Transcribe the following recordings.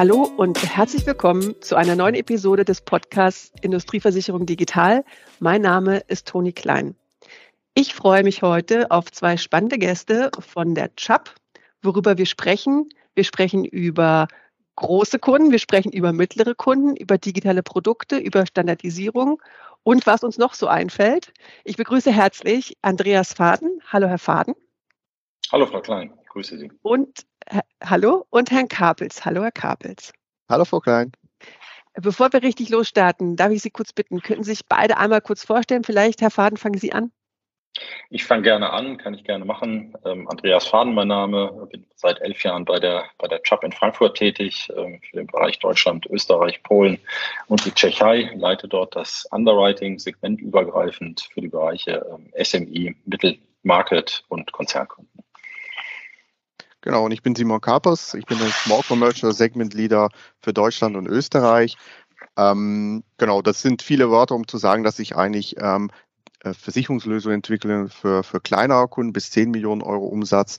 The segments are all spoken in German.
Hallo und herzlich willkommen zu einer neuen Episode des Podcasts Industrieversicherung Digital. Mein Name ist Toni Klein. Ich freue mich heute auf zwei spannende Gäste von der CHAP, worüber wir sprechen. Wir sprechen über große Kunden, wir sprechen über mittlere Kunden, über digitale Produkte, über Standardisierung und was uns noch so einfällt. Ich begrüße herzlich Andreas Faden. Hallo, Herr Faden. Hallo, Frau Klein. Grüße Sie. Und hallo und Herrn Kapels. Hallo, Herr Kapels. Hallo, Frau Klein. Bevor wir richtig losstarten, darf ich Sie kurz bitten, könnten Sie sich beide einmal kurz vorstellen? Vielleicht, Herr Faden, fangen Sie an. Ich fange gerne an, kann ich gerne machen. Ähm, Andreas Faden, mein Name, bin seit elf Jahren bei der, bei der CHUP in Frankfurt tätig, ähm, für den Bereich Deutschland, Österreich, Polen und die Tschechei, leite dort das Underwriting segmentübergreifend für die Bereiche ähm, SMI, Mittelmarket und Konzernkunden. Genau, und ich bin Simon Kapers. Ich bin der Small Commercial Segment Leader für Deutschland und Österreich. Ähm, genau, das sind viele Wörter, um zu sagen, dass ich eigentlich ähm, äh, Versicherungslösungen entwickle für, für kleinere Kunden bis 10 Millionen Euro Umsatz.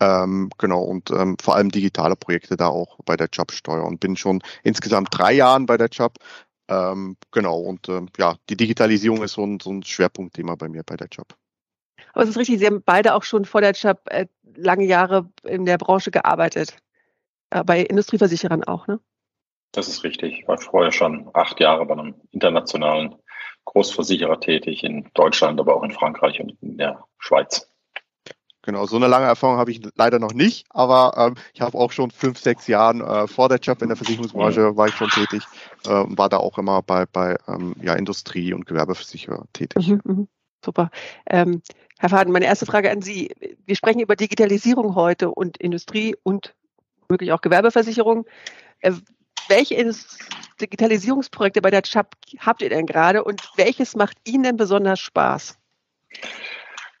Ähm, genau, und ähm, vor allem digitale Projekte da auch bei der Jobsteuer und bin schon insgesamt drei Jahren bei der Job. Ähm, genau, und ähm, ja, die Digitalisierung ist so ein, so ein Schwerpunktthema bei mir bei der Job. Aber es ist richtig, Sie haben beide auch schon vor der Job äh, lange Jahre in der Branche gearbeitet. Äh, bei Industrieversicherern auch, ne? Das ist richtig. Ich war vorher schon acht Jahre bei einem internationalen Großversicherer tätig in Deutschland, aber auch in Frankreich und in der Schweiz. Genau, so eine lange Erfahrung habe ich leider noch nicht, aber ähm, ich habe auch schon fünf, sechs Jahren äh, vor der Job in der Versicherungsbranche war ich schon tätig äh, und war da auch immer bei, bei ähm, ja, Industrie- und Gewerbeversicherer tätig. Mhm, mh. Super. Ähm, Herr Faden, meine erste Frage an Sie. Wir sprechen über Digitalisierung heute und Industrie und möglich auch Gewerbeversicherung. Äh, welche Digitalisierungsprojekte bei der CHAP habt ihr denn gerade und welches macht Ihnen denn besonders Spaß?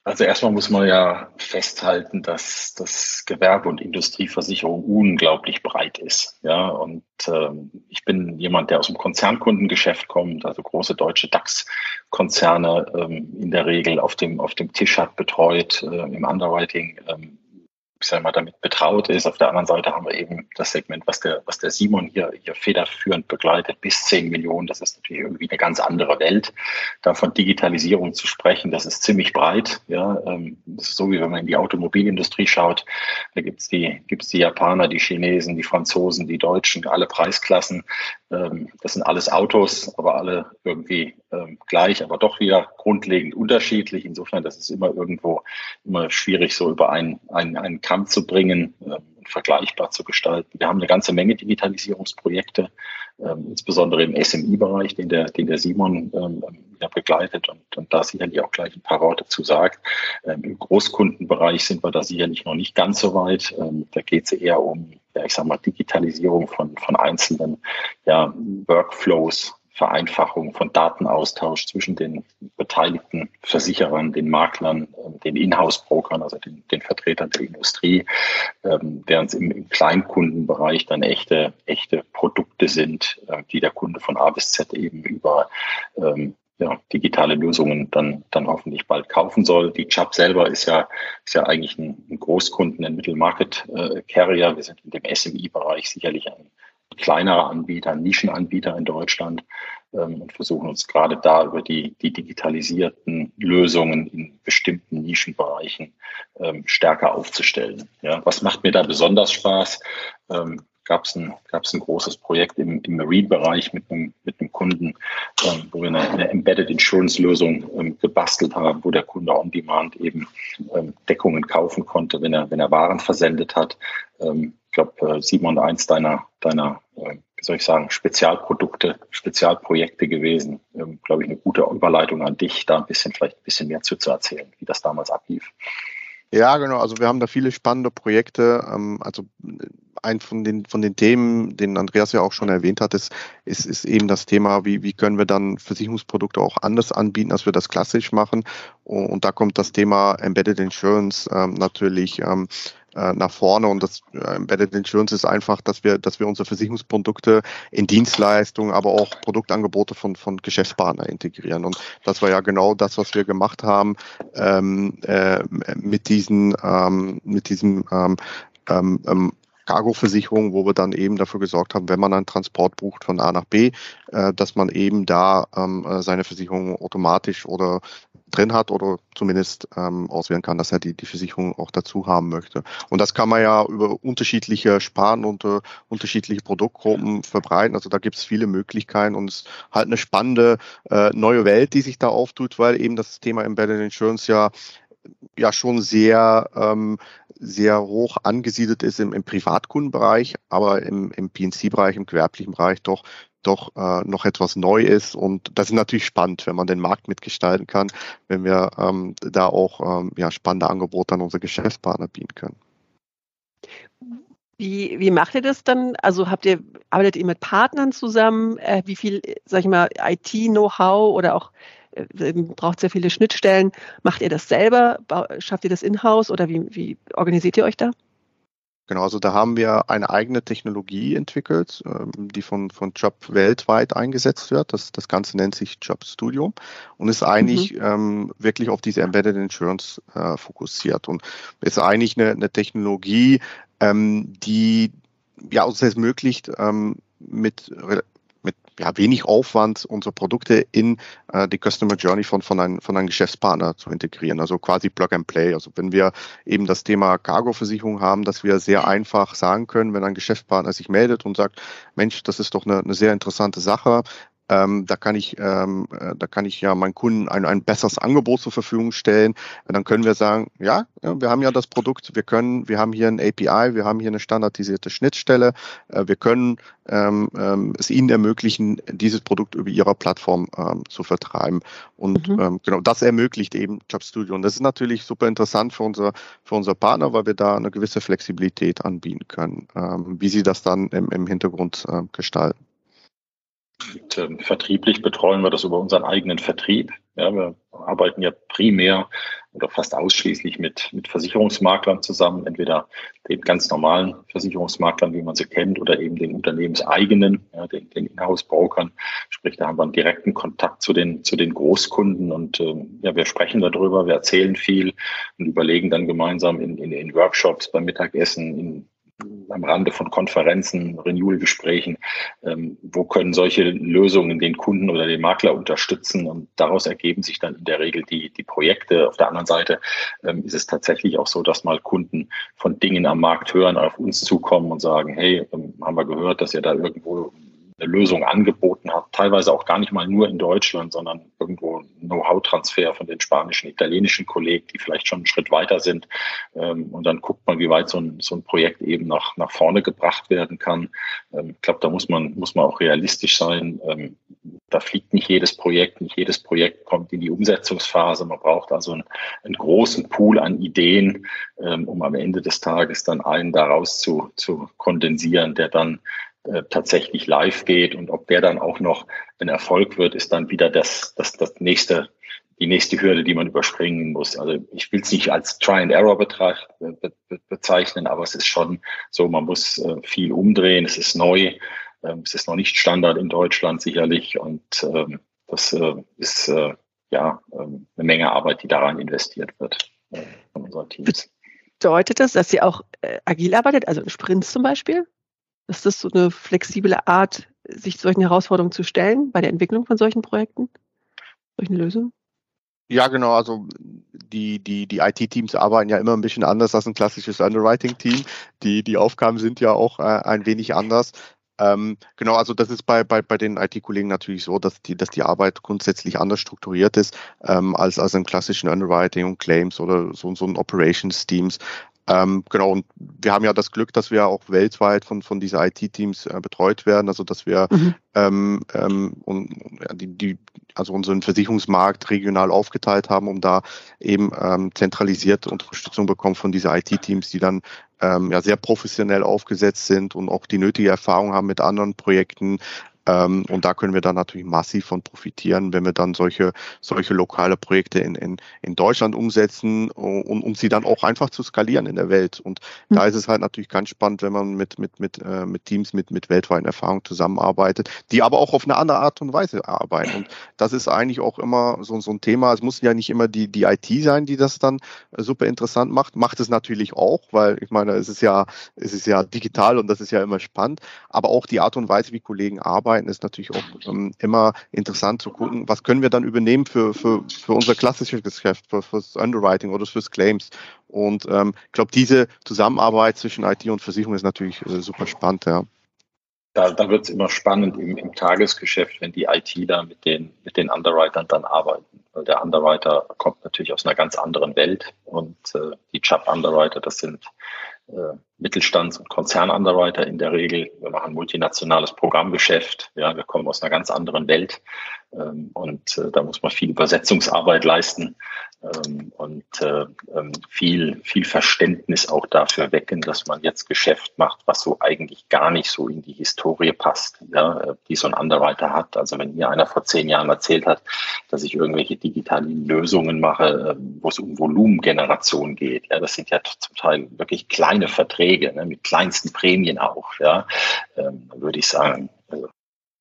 Also erstmal muss man ja festhalten, dass das Gewerbe- und Industrieversicherung unglaublich breit ist. Ja, und ähm, ich bin jemand, der aus dem Konzernkundengeschäft kommt, also große deutsche DAX-Konzerne ähm, in der Regel auf dem, auf dem Tisch hat, betreut, äh, im Underwriting ähm, ich sage mal, damit betraut ist. Auf der anderen Seite haben wir eben das Segment, was der, was der Simon hier, hier federführend begleitet, bis 10 Millionen. Das ist natürlich irgendwie eine ganz andere Welt. Da von Digitalisierung zu sprechen, das ist ziemlich breit. Ja, ähm, das ist so, wie wenn man in die Automobilindustrie schaut. Da gibt's die, gibt's die Japaner, die Chinesen, die Franzosen, die Deutschen, alle Preisklassen. Ähm, das sind alles Autos, aber alle irgendwie ähm, gleich, aber doch wieder grundlegend unterschiedlich. Insofern, das ist immer irgendwo immer schwierig, so über einen, einen, einen Kamm zu bringen ähm, und vergleichbar zu gestalten. Wir haben eine ganze Menge Digitalisierungsprojekte, insbesondere im SMI-Bereich, den der, den der Simon ja, begleitet und, und da sicherlich auch gleich ein paar Worte zu sagt. Im Großkundenbereich sind wir da sicherlich noch nicht ganz so weit. Da geht es eher um ja, ich sag mal, Digitalisierung von, von einzelnen ja, Workflows, Vereinfachung von Datenaustausch zwischen den beteiligten Versicherern, den Maklern, ähm, den Inhouse-Brokern, also den, den, Vertretern der Industrie, ähm, während es im, im, Kleinkundenbereich dann echte, echte Produkte sind, äh, die der Kunde von A bis Z eben über ähm, ja, digitale Lösungen dann, dann hoffentlich bald kaufen soll. Die Chubb selber ist ja, ist ja eigentlich ein, ein Großkunden, ein Mittelmarket-Carrier. Wir sind in dem SMI-Bereich sicherlich ein kleinerer Anbieter, Nischenanbieter in Deutschland ähm, und versuchen uns gerade da über die, die digitalisierten Lösungen in bestimmten Nischenbereichen ähm, stärker aufzustellen. Ja, was macht mir da besonders Spaß? Ähm, gab es ein, gab's ein großes Projekt im, im Marine-Bereich mit einem, mit einem Kunden, ähm, wo wir eine, eine Embedded Insurance-Lösung ähm, gebastelt haben, wo der Kunde on demand eben ähm, Deckungen kaufen konnte, wenn er, wenn er Waren versendet hat. Ähm, glaube, äh, Simon, eins deiner, deiner äh, wie soll ich sagen, Spezialprodukte, Spezialprojekte gewesen. Ähm, glaube ich, eine gute Überleitung an dich, da ein bisschen, vielleicht ein bisschen mehr zu, zu erzählen, wie das damals ablief. Ja, genau. Also wir haben da viele spannende Projekte. Ähm, also ein von den, von den Themen, den Andreas ja auch schon erwähnt hat, ist, ist, ist eben das Thema, wie, wie können wir dann Versicherungsprodukte auch anders anbieten, als wir das klassisch machen. Und da kommt das Thema Embedded Insurance ähm, natürlich ähm, äh, nach vorne. Und das äh, Embedded Insurance ist einfach, dass wir, dass wir unsere Versicherungsprodukte in Dienstleistungen, aber auch Produktangebote von, von Geschäftspartnern integrieren. Und das war ja genau das, was wir gemacht haben ähm, äh, mit diesen, ähm, mit diesem ähm, ähm, ähm Cargo-Versicherung, wo wir dann eben dafür gesorgt haben, wenn man einen Transport bucht von A nach B, äh, dass man eben da ähm, äh, seine Versicherung automatisch oder drin hat oder zumindest ähm, auswählen kann, dass er die, die Versicherung auch dazu haben möchte. Und das kann man ja über unterschiedliche Sparen und uh, unterschiedliche Produktgruppen verbreiten. Also da gibt es viele Möglichkeiten und es ist halt eine spannende äh, neue Welt, die sich da auftut, weil eben das Thema Embedded Insurance ja ja schon sehr, ähm, sehr hoch angesiedelt ist im, im Privatkundenbereich, aber im, im PNC-Bereich, im gewerblichen Bereich doch doch äh, noch etwas neu ist. Und das ist natürlich spannend, wenn man den Markt mitgestalten kann, wenn wir ähm, da auch ähm, ja, spannende Angebote an unsere Geschäftspartner bieten können. Wie, wie macht ihr das dann? Also habt ihr, arbeitet ihr mit Partnern zusammen? Äh, wie viel, sag ich mal, IT-Know-how oder auch braucht sehr viele Schnittstellen. Macht ihr das selber? Schafft ihr das in-house oder wie, wie organisiert ihr euch da? Genau, also da haben wir eine eigene Technologie entwickelt, ähm, die von, von Job weltweit eingesetzt wird. Das, das Ganze nennt sich Job Studio und ist eigentlich mhm. ähm, wirklich auf diese Embedded Insurance äh, fokussiert und ist eigentlich eine, eine Technologie, ähm, die ja uns ermöglicht, ähm, mit ja, wenig Aufwand unsere Produkte in äh, die Customer Journey von, von, einem, von einem Geschäftspartner zu integrieren. Also quasi Plug and Play. Also wenn wir eben das Thema Cargo-Versicherung haben, dass wir sehr einfach sagen können, wenn ein Geschäftspartner sich meldet und sagt, Mensch, das ist doch eine, eine sehr interessante Sache, ähm, da kann ich, ähm, äh, da kann ich ja meinen Kunden ein, ein besseres Angebot zur Verfügung stellen. Dann können wir sagen, ja, ja, wir haben ja das Produkt, wir können, wir haben hier ein API, wir haben hier eine standardisierte Schnittstelle, äh, wir können ähm, ähm, es ihnen ermöglichen, dieses Produkt über ihrer Plattform ähm, zu vertreiben. Und mhm. ähm, genau das ermöglicht eben JobStudio. Und das ist natürlich super interessant für unsere, für unsere Partner, weil wir da eine gewisse Flexibilität anbieten können, ähm, wie sie das dann im, im Hintergrund äh, gestalten. Und, ähm, vertrieblich betreuen wir das über unseren eigenen Vertrieb. Ja, wir arbeiten ja primär oder fast ausschließlich mit, mit Versicherungsmaklern zusammen, entweder den ganz normalen Versicherungsmaklern, wie man sie kennt, oder eben den unternehmenseigenen, ja, den, den Inhouse-Brokern. Sprich, da haben wir einen direkten Kontakt zu den, zu den Großkunden und ähm, ja, wir sprechen darüber, wir erzählen viel und überlegen dann gemeinsam in, in, in Workshops, beim Mittagessen, in am Rande von Konferenzen, Renewal-Gesprächen, ähm, wo können solche Lösungen den Kunden oder den Makler unterstützen und daraus ergeben sich dann in der Regel die, die Projekte. Auf der anderen Seite ähm, ist es tatsächlich auch so, dass mal Kunden von Dingen am Markt hören, auf uns zukommen und sagen, hey, ähm, haben wir gehört, dass ihr da irgendwo eine Lösung angeboten hat, teilweise auch gar nicht mal nur in Deutschland, sondern irgendwo Know-how-Transfer von den spanischen, italienischen Kollegen, die vielleicht schon einen Schritt weiter sind. Ähm, und dann guckt man, wie weit so ein, so ein Projekt eben nach, nach vorne gebracht werden kann. Ähm, ich glaube, da muss man, muss man auch realistisch sein. Ähm, da fliegt nicht jedes Projekt, nicht jedes Projekt kommt in die Umsetzungsphase. Man braucht also einen, einen großen Pool an Ideen, um am Ende des Tages dann einen daraus zu, zu kondensieren, der dann äh, tatsächlich live geht und ob der dann auch noch ein Erfolg wird, ist dann wieder das, das, das nächste, die nächste Hürde, die man überspringen muss. Also ich will es nicht als Try and Error be, be, bezeichnen, aber es ist schon so, man muss äh, viel umdrehen, es ist neu, ähm, es ist noch nicht Standard in Deutschland sicherlich und ähm, das äh, ist ja ähm, eine Menge Arbeit, die daran investiert wird von unseren Teams. Bedeutet das, dass ihr auch agil arbeitet, also in Sprints zum Beispiel? Ist das so eine flexible Art, sich solchen Herausforderungen zu stellen bei der Entwicklung von solchen Projekten, solchen Lösungen? Ja, genau. Also die, die, die IT-Teams arbeiten ja immer ein bisschen anders als ein klassisches Underwriting-Team. Die, die Aufgaben sind ja auch äh, ein wenig anders. Ähm, genau, also das ist bei, bei, bei den IT-Kollegen natürlich so, dass die, dass die Arbeit grundsätzlich anders strukturiert ist ähm, als, als im klassischen Underwriting und Claims oder so, so ein Operations-Teams. Ähm, genau, und wir haben ja das Glück, dass wir auch weltweit von, von diesen IT-Teams äh, betreut werden, also dass wir mhm. ähm, ähm, und, ja, die, die, also unseren Versicherungsmarkt regional aufgeteilt haben, um da eben ähm, zentralisierte Unterstützung bekommen von diesen IT-Teams, die dann ähm, ja sehr professionell aufgesetzt sind und auch die nötige Erfahrung haben mit anderen Projekten, und da können wir dann natürlich massiv von profitieren, wenn wir dann solche, solche lokale Projekte in, in, in Deutschland umsetzen und um sie dann auch einfach zu skalieren in der Welt. Und mhm. da ist es halt natürlich ganz spannend, wenn man mit, mit, mit, äh, mit Teams mit, mit weltweiten Erfahrungen zusammenarbeitet, die aber auch auf eine andere Art und Weise arbeiten. Und das ist eigentlich auch immer so, so ein Thema. Es muss ja nicht immer die, die IT sein, die das dann äh, super interessant macht. Macht es natürlich auch, weil ich meine, es ist ja, es ist ja digital und das ist ja immer spannend. Aber auch die Art und Weise, wie Kollegen arbeiten, ist natürlich auch ähm, immer interessant zu gucken, was können wir dann übernehmen für, für, für unser klassisches Geschäft, für, fürs Underwriting oder fürs Claims. Und ähm, ich glaube, diese Zusammenarbeit zwischen IT und Versicherung ist natürlich äh, super spannend, ja. Da, da wird es immer spannend im, im Tagesgeschäft, wenn die ITler mit den, mit den Underwritern dann arbeiten. Weil der Underwriter kommt natürlich aus einer ganz anderen Welt und äh, die Job-Underwriter, das sind äh, Mittelstands- und Konzern-Underwriter in der Regel. Wir machen multinationales Programmgeschäft. Ja, wir kommen aus einer ganz anderen Welt. Ähm, und äh, da muss man viel Übersetzungsarbeit leisten ähm, und äh, ähm, viel, viel Verständnis auch dafür wecken, dass man jetzt Geschäft macht, was so eigentlich gar nicht so in die Historie passt, ja, äh, die so ein Underwriter hat. Also wenn mir einer vor zehn Jahren erzählt hat, dass ich irgendwelche digitalen Lösungen mache, wo es um Volumengeneration geht, ja, das sind ja zum Teil wirklich kleine Verträge, ne, mit kleinsten Prämien auch, ja, würde ich sagen, also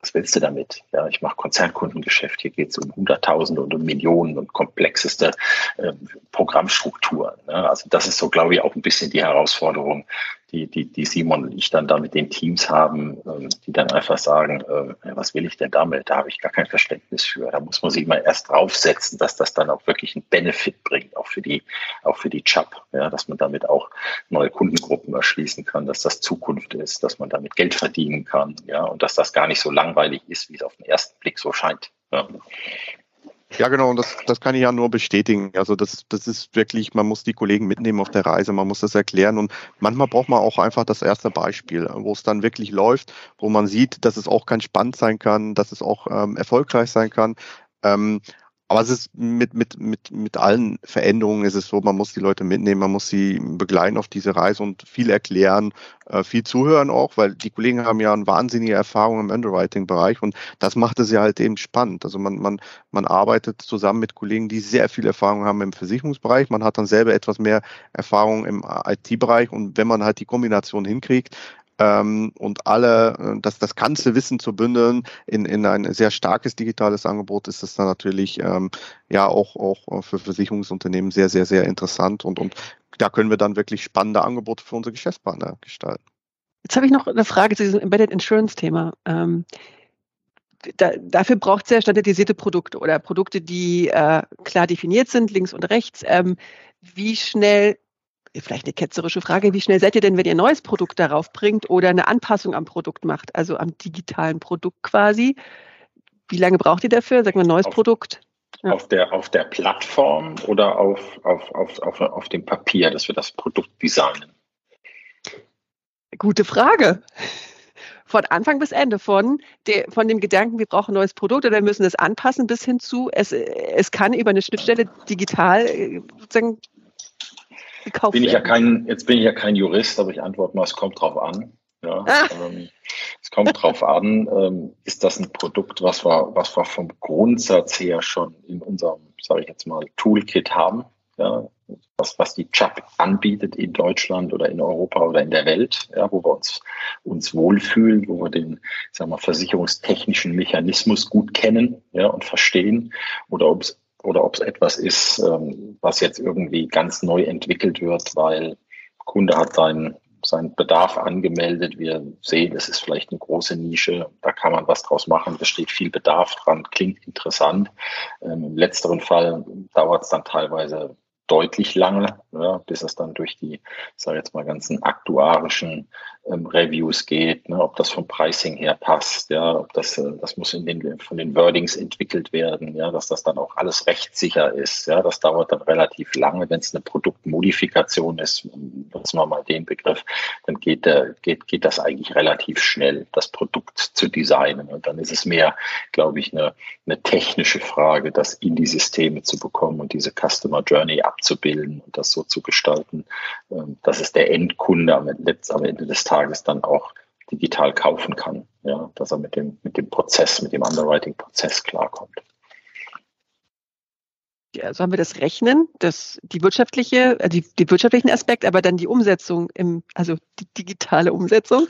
was willst du damit? Ja, ich mache Konzernkundengeschäft. Hier geht es um Hunderttausende und um Millionen und komplexeste äh, Programmstrukturen. Ne? Also das ist so, glaube ich, auch ein bisschen die Herausforderung, die, die, die Simon und ich dann da mit den Teams haben, ähm, die dann einfach sagen, äh, was will ich denn damit? Da habe ich gar kein Verständnis für. Da muss man sich mal erst draufsetzen, dass das dann auch wirklich einen Benefit bringt, auch für die, auch für die Chap, ja, dass man damit auch neue Kundengruppen erschließen kann, dass das Zukunft ist, dass man damit Geld verdienen kann, ja, und dass das gar nicht so langweilig ist, wie es auf den ersten Blick so scheint. Ja. Ja, genau, und das, das kann ich ja nur bestätigen. Also das, das ist wirklich, man muss die Kollegen mitnehmen auf der Reise, man muss das erklären und manchmal braucht man auch einfach das erste Beispiel, wo es dann wirklich läuft, wo man sieht, dass es auch ganz spannend sein kann, dass es auch ähm, erfolgreich sein kann. Ähm, aber es ist mit, mit, mit, mit allen Veränderungen ist es so, man muss die Leute mitnehmen, man muss sie begleiten auf diese Reise und viel erklären, äh, viel zuhören auch, weil die Kollegen haben ja eine wahnsinnige Erfahrung im Underwriting-Bereich und das macht es ja halt eben spannend. Also man, man, man arbeitet zusammen mit Kollegen, die sehr viel Erfahrung haben im Versicherungsbereich. Man hat dann selber etwas mehr Erfahrung im IT-Bereich und wenn man halt die Kombination hinkriegt, ähm, und alle, äh, das, das ganze Wissen zu bündeln in, in ein sehr starkes digitales Angebot, ist das dann natürlich ähm, ja auch, auch für Versicherungsunternehmen sehr, sehr, sehr interessant und, und da können wir dann wirklich spannende Angebote für unsere Geschäftspartner gestalten. Jetzt habe ich noch eine Frage zu diesem Embedded Insurance-Thema. Ähm, da, dafür braucht es ja standardisierte Produkte oder Produkte, die äh, klar definiert sind, links und rechts. Ähm, wie schnell vielleicht eine ketzerische Frage, wie schnell seid ihr denn, wenn ihr ein neues Produkt darauf bringt oder eine Anpassung am Produkt macht, also am digitalen Produkt quasi? Wie lange braucht ihr dafür? Sagen wir ein neues auf, Produkt? Ja. Auf, der, auf der Plattform oder auf, auf, auf, auf, auf dem Papier, dass wir das Produkt designen? Gute Frage. Von Anfang bis Ende, von, der, von dem Gedanken, wir brauchen ein neues Produkt oder wir müssen es anpassen, bis hin zu, es, es kann über eine Schnittstelle digital äh, sozusagen gekauft bin ich ja kein, Jetzt bin ich ja kein Jurist, aber ich antworte mal, es kommt drauf an. Ja, ah. ähm, es kommt drauf an, ähm, ist das ein Produkt, was wir, was wir vom Grundsatz her schon in unserem, sage ich jetzt mal, Toolkit haben. Ja, was, was die CHAP anbietet in Deutschland oder in Europa oder in der Welt, ja, wo wir uns, uns wohlfühlen, wo wir den sagen wir, versicherungstechnischen Mechanismus gut kennen ja, und verstehen, oder ob es oder ob es etwas ist, ähm, was jetzt irgendwie ganz neu entwickelt wird, weil Kunde hat seinen, seinen Bedarf angemeldet. Wir sehen, es ist vielleicht eine große Nische, da kann man was draus machen. Es steht viel Bedarf dran, klingt interessant. Ähm, Im letzteren Fall dauert es dann teilweise deutlich lange, ja, bis es dann durch die, sage jetzt mal, ganzen aktuarischen ähm, Reviews geht, ne, ob das vom Pricing her passt, ja, ob das, äh, das muss in den, von den Wordings entwickelt werden, ja, dass das dann auch alles rechtssicher ist, ja, das dauert dann relativ lange, wenn es eine Produktmodifikation ist, nutzen wir mal den Begriff, dann geht, der, geht, geht das eigentlich relativ schnell, das Produkt zu designen. Und dann ist es mehr, glaube ich, eine, eine technische Frage, das in die Systeme zu bekommen und diese Customer Journey abzubilden und das so zu gestalten, ähm, dass es der Endkunde am Ende des Tages dann auch digital kaufen kann, ja, dass er mit dem, mit dem Prozess, mit dem Underwriting-Prozess klarkommt. Also haben wir das Rechnen, das, die wirtschaftliche, äh, die, die wirtschaftlichen Aspekt, aber dann die Umsetzung im, also die digitale Umsetzung.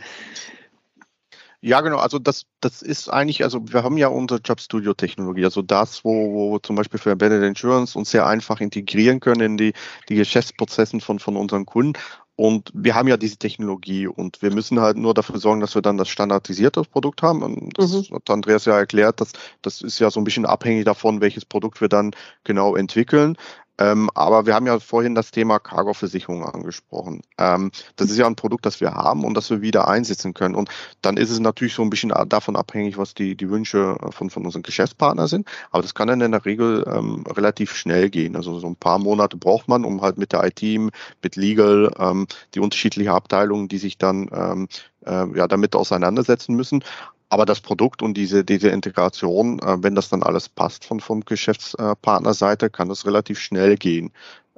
Ja, genau. Also das, das ist eigentlich, also wir haben ja unsere Jobstudio-Technologie, also das, wo, wo wir zum Beispiel für Embedded Insurance uns sehr einfach integrieren können in die, die Geschäftsprozessen von, von unseren Kunden. Und wir haben ja diese Technologie und wir müssen halt nur dafür sorgen, dass wir dann das standardisierte Produkt haben. Und das mhm. hat Andreas ja erklärt, dass das ist ja so ein bisschen abhängig davon, welches Produkt wir dann genau entwickeln. Ähm, aber wir haben ja vorhin das Thema Cargo-Versicherung angesprochen. Ähm, das ist ja ein Produkt, das wir haben und das wir wieder einsetzen können. Und dann ist es natürlich so ein bisschen davon abhängig, was die, die Wünsche von, von unseren Geschäftspartnern sind. Aber das kann dann in der Regel ähm, relativ schnell gehen. Also so ein paar Monate braucht man, um halt mit der IT, mit Legal, ähm, die unterschiedlichen Abteilungen, die sich dann ähm, äh, ja, damit auseinandersetzen müssen. Aber das Produkt und diese, diese Integration, äh, wenn das dann alles passt von, vom Geschäftspartnerseite, kann das relativ schnell gehen.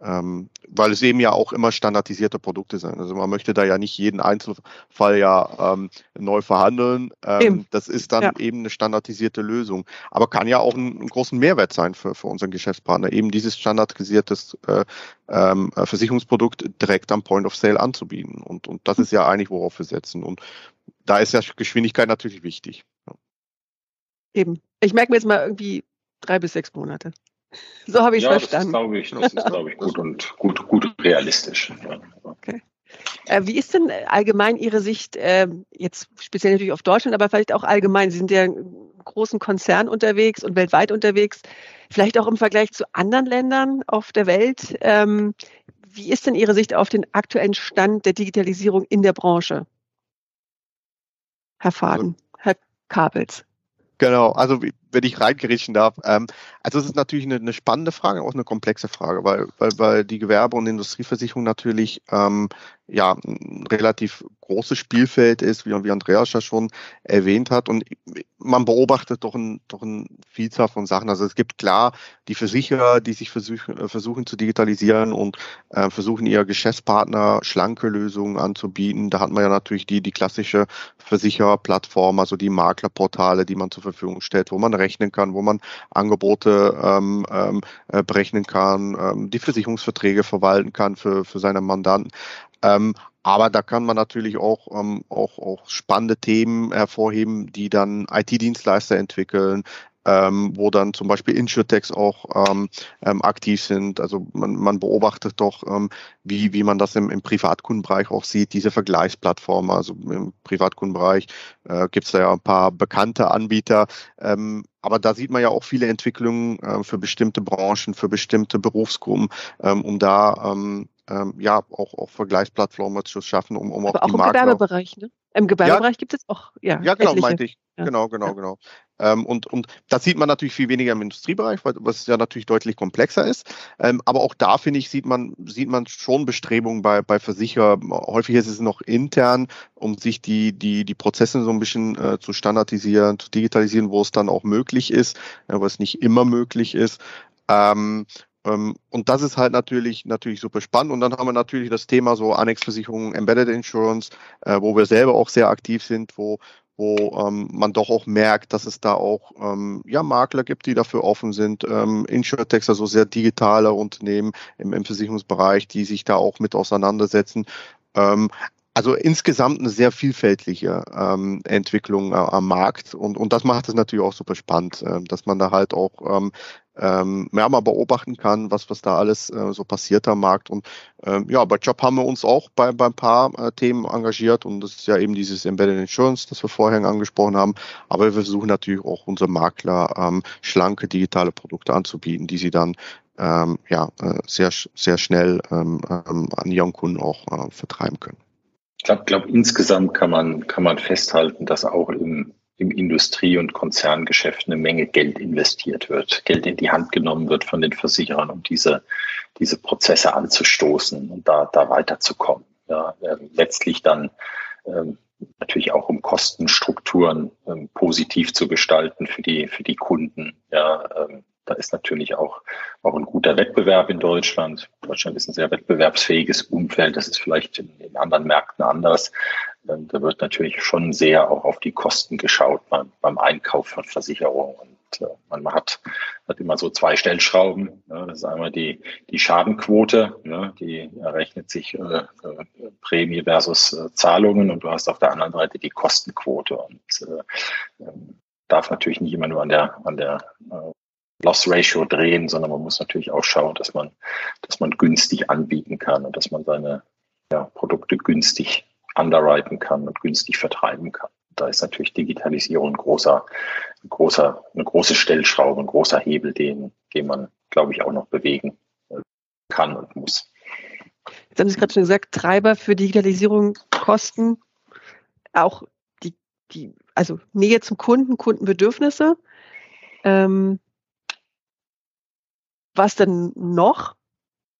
Ähm, weil es eben ja auch immer standardisierte Produkte sind. Also man möchte da ja nicht jeden Einzelfall ja ähm, neu verhandeln. Ähm, das ist dann ja. eben eine standardisierte Lösung. Aber kann ja auch einen, großen Mehrwert sein für, für unseren Geschäftspartner, eben dieses standardisiertes äh, ähm, Versicherungsprodukt direkt am Point of Sale anzubieten. Und, und das ist ja eigentlich, worauf wir setzen. Und da ist ja Geschwindigkeit natürlich wichtig. Eben. Ich merke mir jetzt mal irgendwie drei bis sechs Monate. So habe ich ja, verstanden. Das ist, glaube ich, das ist, glaube ich, gut und gut, gut realistisch. Okay. Äh, wie ist denn allgemein Ihre Sicht, äh, jetzt speziell natürlich auf Deutschland, aber vielleicht auch allgemein? Sie sind ja in großen Konzernen unterwegs und weltweit unterwegs, vielleicht auch im Vergleich zu anderen Ländern auf der Welt. Ähm, wie ist denn Ihre Sicht auf den aktuellen Stand der Digitalisierung in der Branche? Herr Faden, Herr Kabels. Genau, also wenn ich reingeriechen darf. Ähm, also es ist natürlich eine, eine, spannende Frage, auch eine komplexe Frage, weil, weil, weil die Gewerbe- und Industrieversicherung natürlich ähm, ja ein relativ großes Spielfeld ist, wie, wie Andreas ja schon erwähnt hat. Und man beobachtet doch ein, doch ein Vielzahl von Sachen. Also es gibt klar die Versicherer, die sich versuchen, äh, versuchen zu digitalisieren und äh, versuchen, ihr Geschäftspartner schlanke Lösungen anzubieten. Da hat man ja natürlich die, die klassische Versichererplattform, also die Maklerportale, die man zur Verfügung stellt, wo man rechnen kann, wo man Angebote ähm, ähm, äh, berechnen kann, ähm, die Versicherungsverträge verwalten kann für, für seine Mandanten. Ähm, aber da kann man natürlich auch, ähm, auch, auch spannende Themen hervorheben, die dann IT-Dienstleister entwickeln, ähm, wo dann zum Beispiel Insurtechs auch ähm, ähm, aktiv sind. Also man, man beobachtet doch, ähm, wie, wie man das im, im Privatkundenbereich auch sieht, diese Vergleichsplattformen. Also im Privatkundenbereich äh, gibt es da ja ein paar bekannte Anbieter. Ähm, aber da sieht man ja auch viele Entwicklungen äh, für bestimmte Branchen, für bestimmte Berufsgruppen, ähm, um da ähm, ähm, ja auch, auch Vergleichsplattformen zu schaffen, um, um Aber auch, auch im Makler Gewerbebereich, ne? Im Gewerbebereich ja, gibt es auch, ja. Ja, genau, etliche. meinte ich. Ja. Genau, genau, ja. genau. Ähm, und, und das sieht man natürlich viel weniger im Industriebereich, was ja natürlich deutlich komplexer ist. Ähm, aber auch da, finde ich, sieht man, sieht man schon Bestrebungen bei, bei Versicherern. Häufig ist es noch intern, um sich die, die, die Prozesse so ein bisschen äh, zu standardisieren, zu digitalisieren, wo es dann auch möglich ist, äh, was nicht immer möglich ist. Ähm, ähm, und das ist halt natürlich, natürlich super spannend. Und dann haben wir natürlich das Thema so Annexversicherung, Embedded Insurance, äh, wo wir selber auch sehr aktiv sind, wo, wo ähm, man doch auch merkt, dass es da auch ähm, ja, Makler gibt, die dafür offen sind, ähm, Insurtechs, also sehr digitale Unternehmen im, Versicherungsbereich, die sich da auch mit auseinandersetzen. Ähm, also insgesamt eine sehr vielfältige ähm, Entwicklung äh, am Markt und, und das macht es natürlich auch super spannend, äh, dass man da halt auch ähm, ähm, ja, mal beobachten kann, was, was da alles äh, so passiert am Markt. Und ähm, ja, bei Job haben wir uns auch bei, bei ein paar äh, Themen engagiert und das ist ja eben dieses Embedded Insurance, das wir vorher angesprochen haben. Aber wir versuchen natürlich auch unsere Makler ähm, schlanke digitale Produkte anzubieten, die sie dann ähm, ja, äh, sehr, sehr schnell ähm, ähm, an ihren Kunden auch äh, vertreiben können. Ich glaube, glaub, insgesamt kann man, kann man festhalten, dass auch im, im Industrie- und Konzerngeschäft eine Menge Geld investiert wird, Geld in die Hand genommen wird von den Versicherern, um diese, diese Prozesse anzustoßen und da, da weiterzukommen. Ja, äh, letztlich dann ähm, natürlich auch um Kostenstrukturen ähm, positiv zu gestalten für die, für die Kunden. Ja, ähm, da ist natürlich auch, auch ein guter Wettbewerb in Deutschland. Deutschland ist ein sehr wettbewerbsfähiges Umfeld. Das ist vielleicht in anderen Märkten anders. ähm, da wird natürlich schon sehr auch auf die Kosten geschaut beim, beim Einkauf von Versicherungen. Und äh, man hat, hat immer so zwei Stellschrauben. Ja, das ist einmal die, die Schadenquote, ja, die errechnet sich äh, äh, Prämie versus Zahlungen und du hast auf der anderen Seite die Kostenquote. Und äh, ähm, darf natürlich nicht immer nur an der, an der Loss Ratio drehen, sondern man muss natürlich auch schauen, dass man, dass man günstig anbieten kann und dass man seine ja, Produkte günstig underwriten kann und günstig vertreiben kann. Da ist natürlich Digitalisierung ein großer, ein großer, eine große Stellschraube, ein großer Hebel, den, den man, glaube ich, auch noch bewegen äh, kann und muss. Jetzt haben Sie gerade schon gesagt, Treiber für Digitalisierung Kosten, auch die, die also Nähe zum Kunden, Kundenbedürfnisse. Ähm, was denn noch?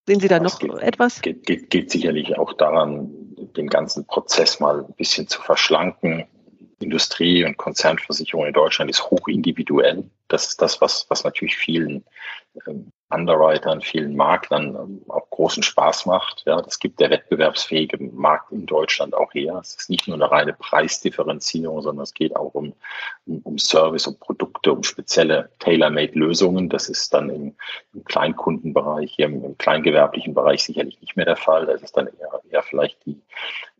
Sehen Sie da noch geht, etwas? Geht, geht, geht sicherlich auch daran, den ganzen Prozess mal ein bisschen zu verschlanken. Industrie- und Konzernversicherung in Deutschland ist hoch individuell. Das ist das, was, was natürlich vielen ähm, Underwritern, vielen Maklern ähm, auch großen Spaß macht. Ja, das gibt der wettbewerbsfähige Markt in Deutschland auch her. Es ist nicht nur eine reine Preisdifferenzierung, sondern es geht auch um, um, um Service, um Produkte, um spezielle Tailor-Made-Lösungen. Das ist dann im, im Kleinkundenbereich, hier im, im, kleingewerblichen Bereich sicherlich nicht mehr der Fall. Das ist dann eher, eher vielleicht die,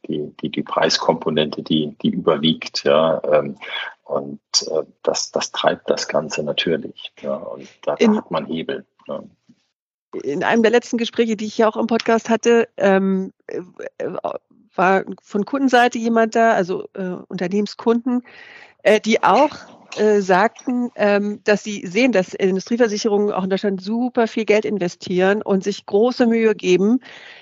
die, die, die Preiskomponente, die, die überwiegt. Ja, ähm, und äh, das, das treibt das Ganze natürlich. Ja, und da, da hat man Hebel. Ja. In einem der letzten Gespräche, die ich ja auch im Podcast hatte, ähm, äh, war von Kundenseite jemand da, also äh, Unternehmenskunden, äh, die auch äh, sagten, ähm, dass sie sehen, dass Industrieversicherungen auch in Deutschland super viel Geld investieren und sich große Mühe geben,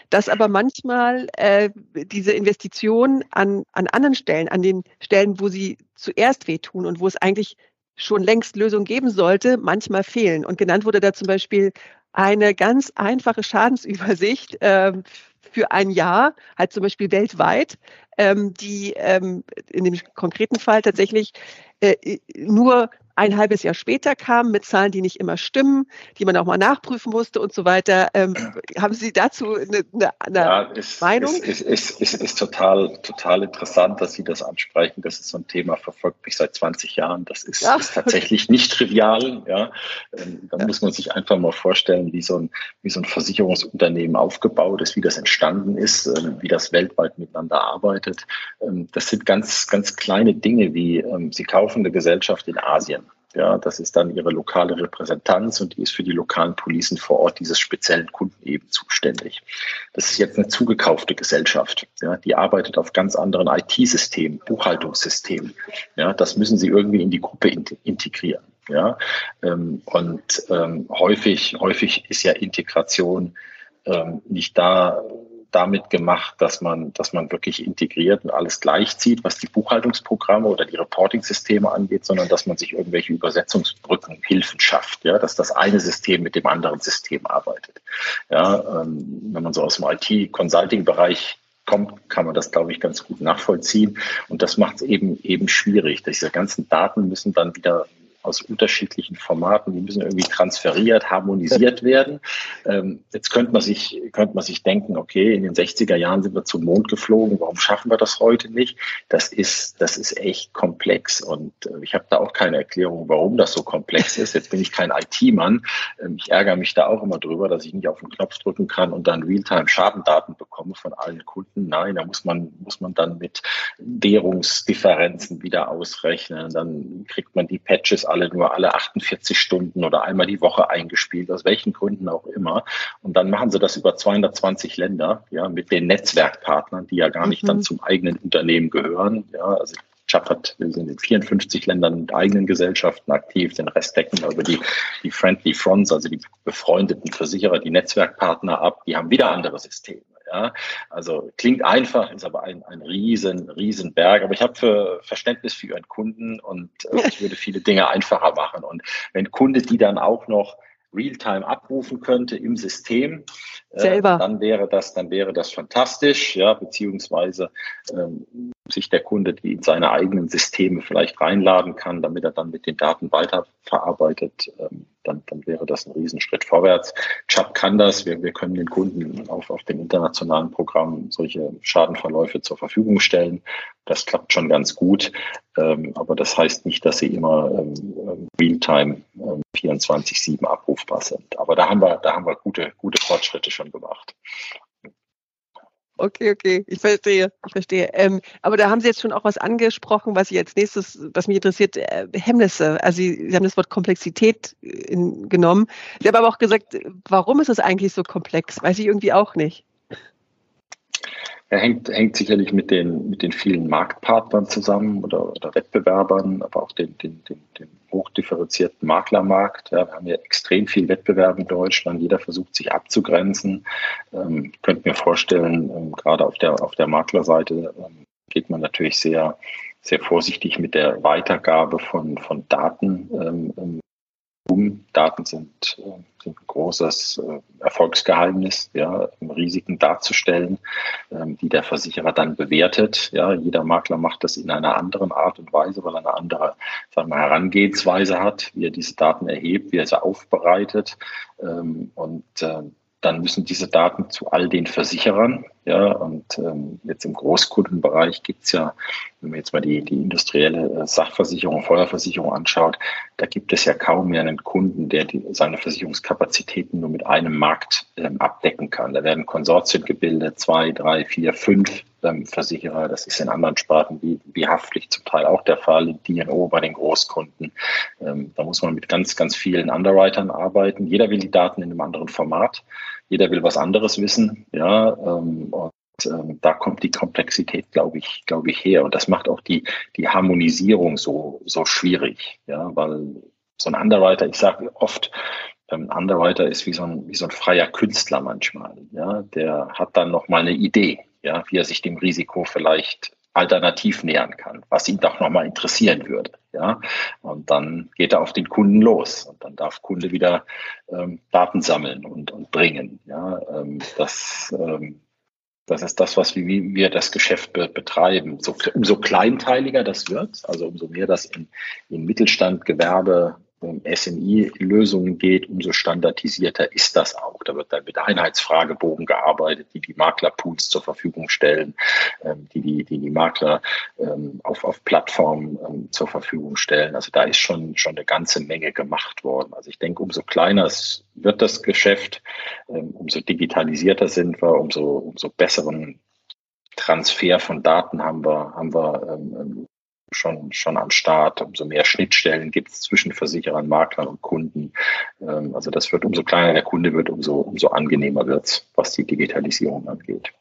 dass aber manchmal äh, diese Investitionen an, an anderen Stellen, an den Stellen, wo sie zuerst wehtun und wo es eigentlich schon längst Lösungen geben sollte, manchmal fehlen. Und genannt wurde da zum Beispiel eine ganz einfache Schadensübersicht ähm, für ein Jahr, halt zum Beispiel weltweit, ähm, die ähm, in dem konkreten Fall tatsächlich äh, nur ein halbes Jahr später kam mit Zahlen, die nicht immer stimmen, die man auch mal nachprüfen musste und so weiter. Ähm, haben Sie dazu eine, eine, ja, ist, Meinung? Es ist, ist, ist, ist, total, total interessant, dass Sie das ansprechen. Das ist so ein Thema, verfolgt mich seit 20 Jahren. Das ist, ja. tatsächlich nicht trivial. Ja. Ähm, da ja. muss man sich einfach mal vorstellen, wie so, ein, wie so ein Versicherungsunternehmen aufgebaut ist, wie das entstanden ist, ähm, wie das weltweit miteinander arbeitet. Ähm, das sind ganz, ganz kleine Dinge, wie Sie kaufen eine Gesellschaft in Asien. Ja, das ist dann ihre lokale Repräsentanz und die ist für die lokalen Policen vor Ort dieses speziellen Kunden eben zuständig. Das ist jetzt eine zugekaufte Gesellschaft. Ja, die arbeitet auf ganz anderen IT-Systemen, Buchhaltungssystemen. Ja, das müssen sie irgendwie in die Gruppe integrieren. Ja, ähm, und ähm, häufig, häufig ist ja Integration ähm, nicht da, damit gemacht, dass man, dass man wirklich integriert und alles gleichzieht, was die Buchhaltungsprogramme oder die Reporting-Systeme angeht, sondern dass man sich irgendwelche Übersetzungsbrücken, Hilfen schafft, ja, dass das eine System mit dem anderen System arbeitet. Ja, ähm, wenn man so aus dem IT-Consulting-Bereich kommt, kann man das, glaube ich, ganz gut nachvollziehen. Und das macht es eben, eben schwierig. Diese ganzen Daten müssen dann wieder aus unterschiedlichen Formaten, die müssen irgendwie transferiert, harmonisiert werden. Ähm, jetzt könnte man sich, könnte man sich denken, okay, in den 60er Jahren sind wir zum Mond geflogen, warum schaffen wir das heute nicht? Das ist, das ist echt komplex und äh, ich habe da auch keine Erklärung, warum das so komplex ist. Jetzt bin ich kein IT-Mann. Ähm, ich ärgere mich da auch immer drüber, dass ich nicht auf den Knopf drücken kann und dann Realtime Schadendaten bekomme von allen Kunden. Nein, da muss man, muss man dann mit Währungsdifferenzen wieder ausrechnen. Dann kriegt man die Patches alle nur alle 48 Stunden oder einmal die Woche eingespielt, aus welchen Gründen auch immer. Und dann machen sie das über 220 Länder, ja, mit den Netzwerkpartnern, die ja gar nicht mhm. dann zum eigenen Unternehmen gehören. Ja, also Chubb hat, wir sind in 54 Ländern mit eigenen Gesellschaften aktiv, den Rest decken über die, die Friendly Fronts, also die befreundeten Versicherer, die Netzwerkpartner ab, die haben wieder andere Systeme. Ja, also klingt einfach, ist aber ein, ein riesen, riesen Berg. Aber ich habe für Verständnis für Ihren Kunden und äh, ich würde viele Dinge einfacher machen. Und wenn Kunde die dann auch noch Realtime abrufen könnte im System, selber. dann wäre das, dann wäre das fantastisch, ja, beziehungsweise ähm, sich der Kunde in seine eigenen Systeme vielleicht reinladen kann, damit er dann mit den Daten weiterverarbeitet, ähm, dann, dann wäre das ein Riesenschritt vorwärts. Chubb kann das. Wir, wir können den Kunden auf, auf dem internationalen Programm solche Schadenverläufe zur Verfügung stellen. Das klappt schon ganz gut. Ähm, aber das heißt nicht, dass sie immer ähm, Realtime ähm, 24-7 abrufbar sind. Aber da haben wir, da haben wir gute, gute Fortschritte schon gemacht. Okay, okay, ich verstehe, ich verstehe. Ähm, aber da haben Sie jetzt schon auch was angesprochen, was Sie als nächstes, was mich interessiert, äh, Hemmnisse. Also Sie, Sie, haben das Wort Komplexität äh, in, genommen. Sie haben aber auch gesagt, warum ist es eigentlich so komplex? Weiß ich irgendwie auch nicht. Er hängt, hängt sicherlich mit den, mit den vielen Marktpartnern zusammen oder, oder Wettbewerbern, aber auch den, den, den, den hochdifferenzierten Maklermarkt. Ja, wir haben ja extrem viel Wettbewerb in Deutschland. Jeder versucht sich abzugrenzen. Ähm, ich könnte mir vorstellen, ähm, gerade auf der, auf der Maklerseite ähm, geht man natürlich sehr, sehr vorsichtig mit der Weitergabe von, von Daten ähm, ähm. Daten sind, äh, sind ein großes äh, Erfolgsgeheimnis, ja, Risiken darzustellen, ähm, die der Versicherer dann bewertet. Ja, jeder Makler macht das in einer anderen Art und Weise, weil er eine andere sagen wir, Herangehensweise hat, wie er diese Daten erhebt, wie er sie aufbereitet. Ähm, und äh, dann müssen diese Daten zu all den Versicherern. Ja, und ähm, jetzt im Großkundenbereich gibt's ja, wenn man jetzt mal die, die industrielle äh, Sachversicherung, Feuerversicherung anschaut, da gibt es ja kaum mehr einen Kunden, der die, seine Versicherungskapazitäten nur mit einem Markt ähm, abdecken kann. Da werden Konsortien gebildet, zwei, drei, vier, fünf ähm, Versicherer. Das ist in anderen Sparten wie, wie Haftpflicht zum Teil auch der Fall, DNO bei den Großkunden. Ähm, da muss man mit ganz, ganz vielen Underwritern arbeiten. Jeder will die Daten in einem anderen Format. Jeder will was anderes wissen. Ja, ähm, und ähm, da kommt die Komplexität, glaube ich, glaube ich, her. Und das macht auch die, die Harmonisierung so, so schwierig. Ja, weil so ein Underwriter, ich sage oft, ein Underwriter ist wie so ein, wie so ein freier Künstler manchmal. Ja, der hat dann noch mal eine Idee ja, wie er sich dem Risiko vielleicht alternativ nähern kann, was ihn doch nochmal interessieren würde. Ja, und dann geht er auf den Kunden los und dann darf Kunde wieder ähm, Daten sammeln und, und bringen. Ja, ähm, das, ähm, das ist das, was wir, wie wir das Geschäft be betreiben. So, umso kleinteiliger das wird, also umso mehr das in, in Mittelstand, Gewerbe, um SMI-Lösungen geht, umso standardisierter ist das auch. Da wird dann mit Einheitsfragebogen gearbeitet, die die Maklerpools zur Verfügung stellen, ähm, die, die die, die Makler ähm, auf, auf Plattformen ähm, zur Verfügung stellen. Also da ist schon, schon eine ganze Menge gemacht worden. Also ich denke, umso kleiner wird das Geschäft, umso digitalisierter sind wir, umso, umso besseren Transfer von Daten haben wir, haben wir schon, schon am Start. Umso mehr Schnittstellen gibt es zwischen Versicherern, Maklern und Kunden. Ähm, also das wird, umso kleiner der Kunde wird, umso, umso angenehmer wird es, was die Digitalisierung angeht.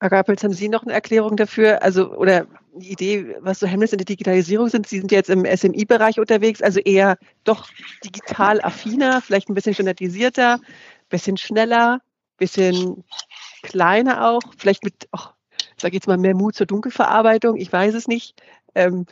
Herr Gapels, haben Sie noch eine Erklärung dafür? Also, oder eine Idee, was so Hemmnisse in der Digitalisierung sind? Sie sind jetzt im SMI-Bereich unterwegs, also eher doch digital affiner, vielleicht ein bisschen standardisierter, bisschen schneller, bisschen kleiner auch, vielleicht mit, ach, sage jetzt mal, mehr Mut zur Dunkelverarbeitung. Ich weiß es nicht. Ähm,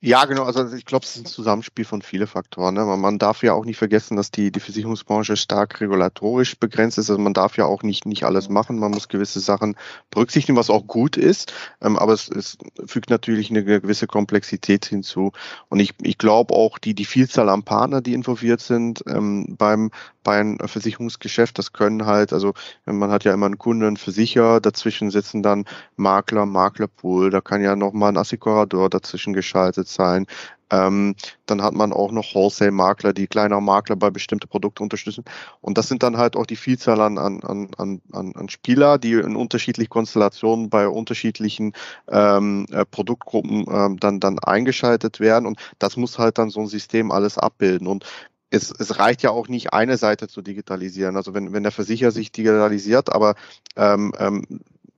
ja, genau. Also ich glaube, es ist ein Zusammenspiel von vielen Faktoren. Ne? Man darf ja auch nicht vergessen, dass die, die Versicherungsbranche stark regulatorisch begrenzt ist. Also man darf ja auch nicht, nicht alles machen. Man muss gewisse Sachen berücksichtigen, was auch gut ist. Ähm, aber es, es fügt natürlich eine gewisse Komplexität hinzu. Und ich, ich glaube auch, die, die Vielzahl an Partner, die involviert sind ähm, beim, beim Versicherungsgeschäft, das können halt, also man hat ja immer einen Kunden, einen Versicherer, dazwischen sitzen dann Makler, Maklerpool, da kann ja nochmal ein Assekurador dazwischen geschaltet sein. Ähm, dann hat man auch noch Wholesale-Makler, die kleiner Makler bei bestimmten Produkten unterstützen. Und das sind dann halt auch die Vielzahl an, an, an, an, an Spieler, die in unterschiedlichen Konstellationen bei unterschiedlichen ähm, äh, Produktgruppen ähm, dann, dann eingeschaltet werden. Und das muss halt dann so ein System alles abbilden. Und es, es reicht ja auch nicht, eine Seite zu digitalisieren. Also wenn, wenn der Versicherer sich digitalisiert, aber ähm, ähm,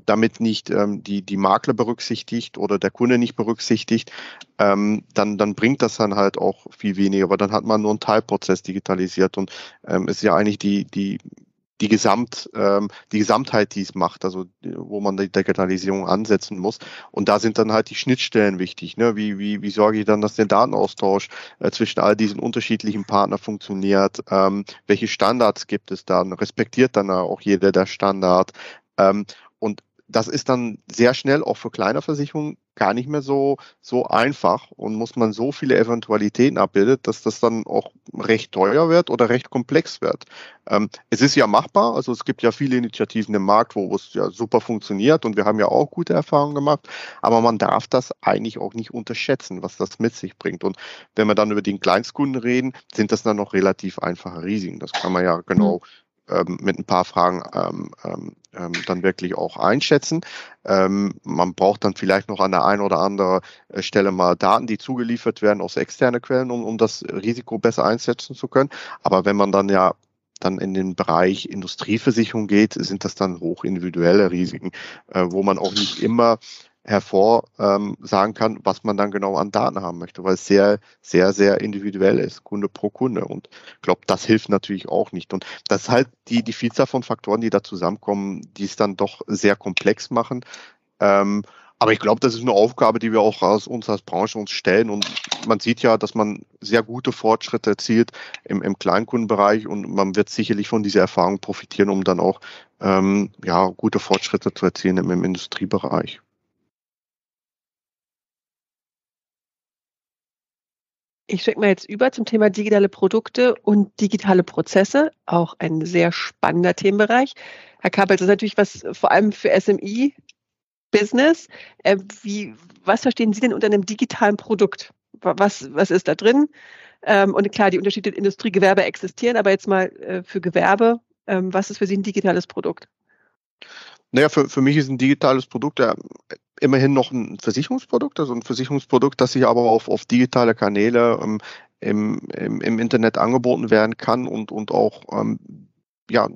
damit nicht ähm, die, die Makler berücksichtigt oder der Kunde nicht berücksichtigt, ähm, dann, dann bringt das dann halt auch viel weniger, weil dann hat man nur einen Teilprozess digitalisiert und ähm, ist ja eigentlich die, die die Gesamt, ähm, die Gesamtheit, die es macht, also wo man die Digitalisierung ansetzen muss. Und da sind dann halt die Schnittstellen wichtig. Ne? Wie, wie, wie sorge ich dann, dass der Datenaustausch äh, zwischen all diesen unterschiedlichen Partnern funktioniert? Ähm, welche Standards gibt es dann? Respektiert dann auch jeder der Standard? Ähm, das ist dann sehr schnell auch für kleine Versicherungen gar nicht mehr so, so einfach und muss man so viele Eventualitäten abbildet, dass das dann auch recht teuer wird oder recht komplex wird. Ähm, es ist ja machbar, also es gibt ja viele Initiativen im Markt, wo es ja super funktioniert und wir haben ja auch gute Erfahrungen gemacht, aber man darf das eigentlich auch nicht unterschätzen, was das mit sich bringt. Und wenn wir dann über den Kleinstkunden reden, sind das dann noch relativ einfache Risiken. Das kann man ja genau mhm ähm, mit ein paar Fragen ähm, ähm, ähm, dann wirklich auch einschätzen. Ähm, man braucht dann vielleicht noch an der einen oder anderen äh, Stelle mal Daten, die zugeliefert werden aus externen Quellen, um, um das Risiko besser einsetzen zu können. Aber wenn man dann ja dann in den Bereich Industrieversicherung geht, sind das dann hoch individuelle Risiken, äh, wo man auch nicht immer hervor ähm, sagen kann, was man dann genau an Daten haben möchte, weil es sehr, sehr, sehr individuell ist, Kunde pro Kunde. Und ich glaube, das hilft natürlich auch nicht. Und das ist halt die, die Vielzahl von Faktoren, die da zusammenkommen, die es dann doch sehr komplex machen. Ähm, aber ich glaube, das ist eine Aufgabe, die wir auch aus uns als Branche uns stellen. Und man sieht ja, dass man sehr gute Fortschritte erzielt im, im Kleinkundenbereich und man wird sicherlich von dieser Erfahrung profitieren, um dann auch ähm, ja, gute Fortschritte zu erzielen im, im Industriebereich. Ich schicke mal jetzt über zum Thema digitale Produkte und digitale Prozesse, auch ein sehr spannender Themenbereich. Herr Kabel, das ist natürlich was vor allem für SMI Business. Äh, wie, was verstehen Sie denn unter einem digitalen Produkt? Was, was ist da drin? Ähm, und klar, die Unterschiede Industrie, Gewerbe existieren, aber jetzt mal äh, für Gewerbe, ähm, was ist für Sie ein digitales Produkt? Naja, für, für mich ist ein digitales Produkt ja immerhin noch ein Versicherungsprodukt, also ein Versicherungsprodukt, das sich aber auf, auf digitale Kanäle ähm, im, im, im Internet angeboten werden kann und, und auch ähm, ja,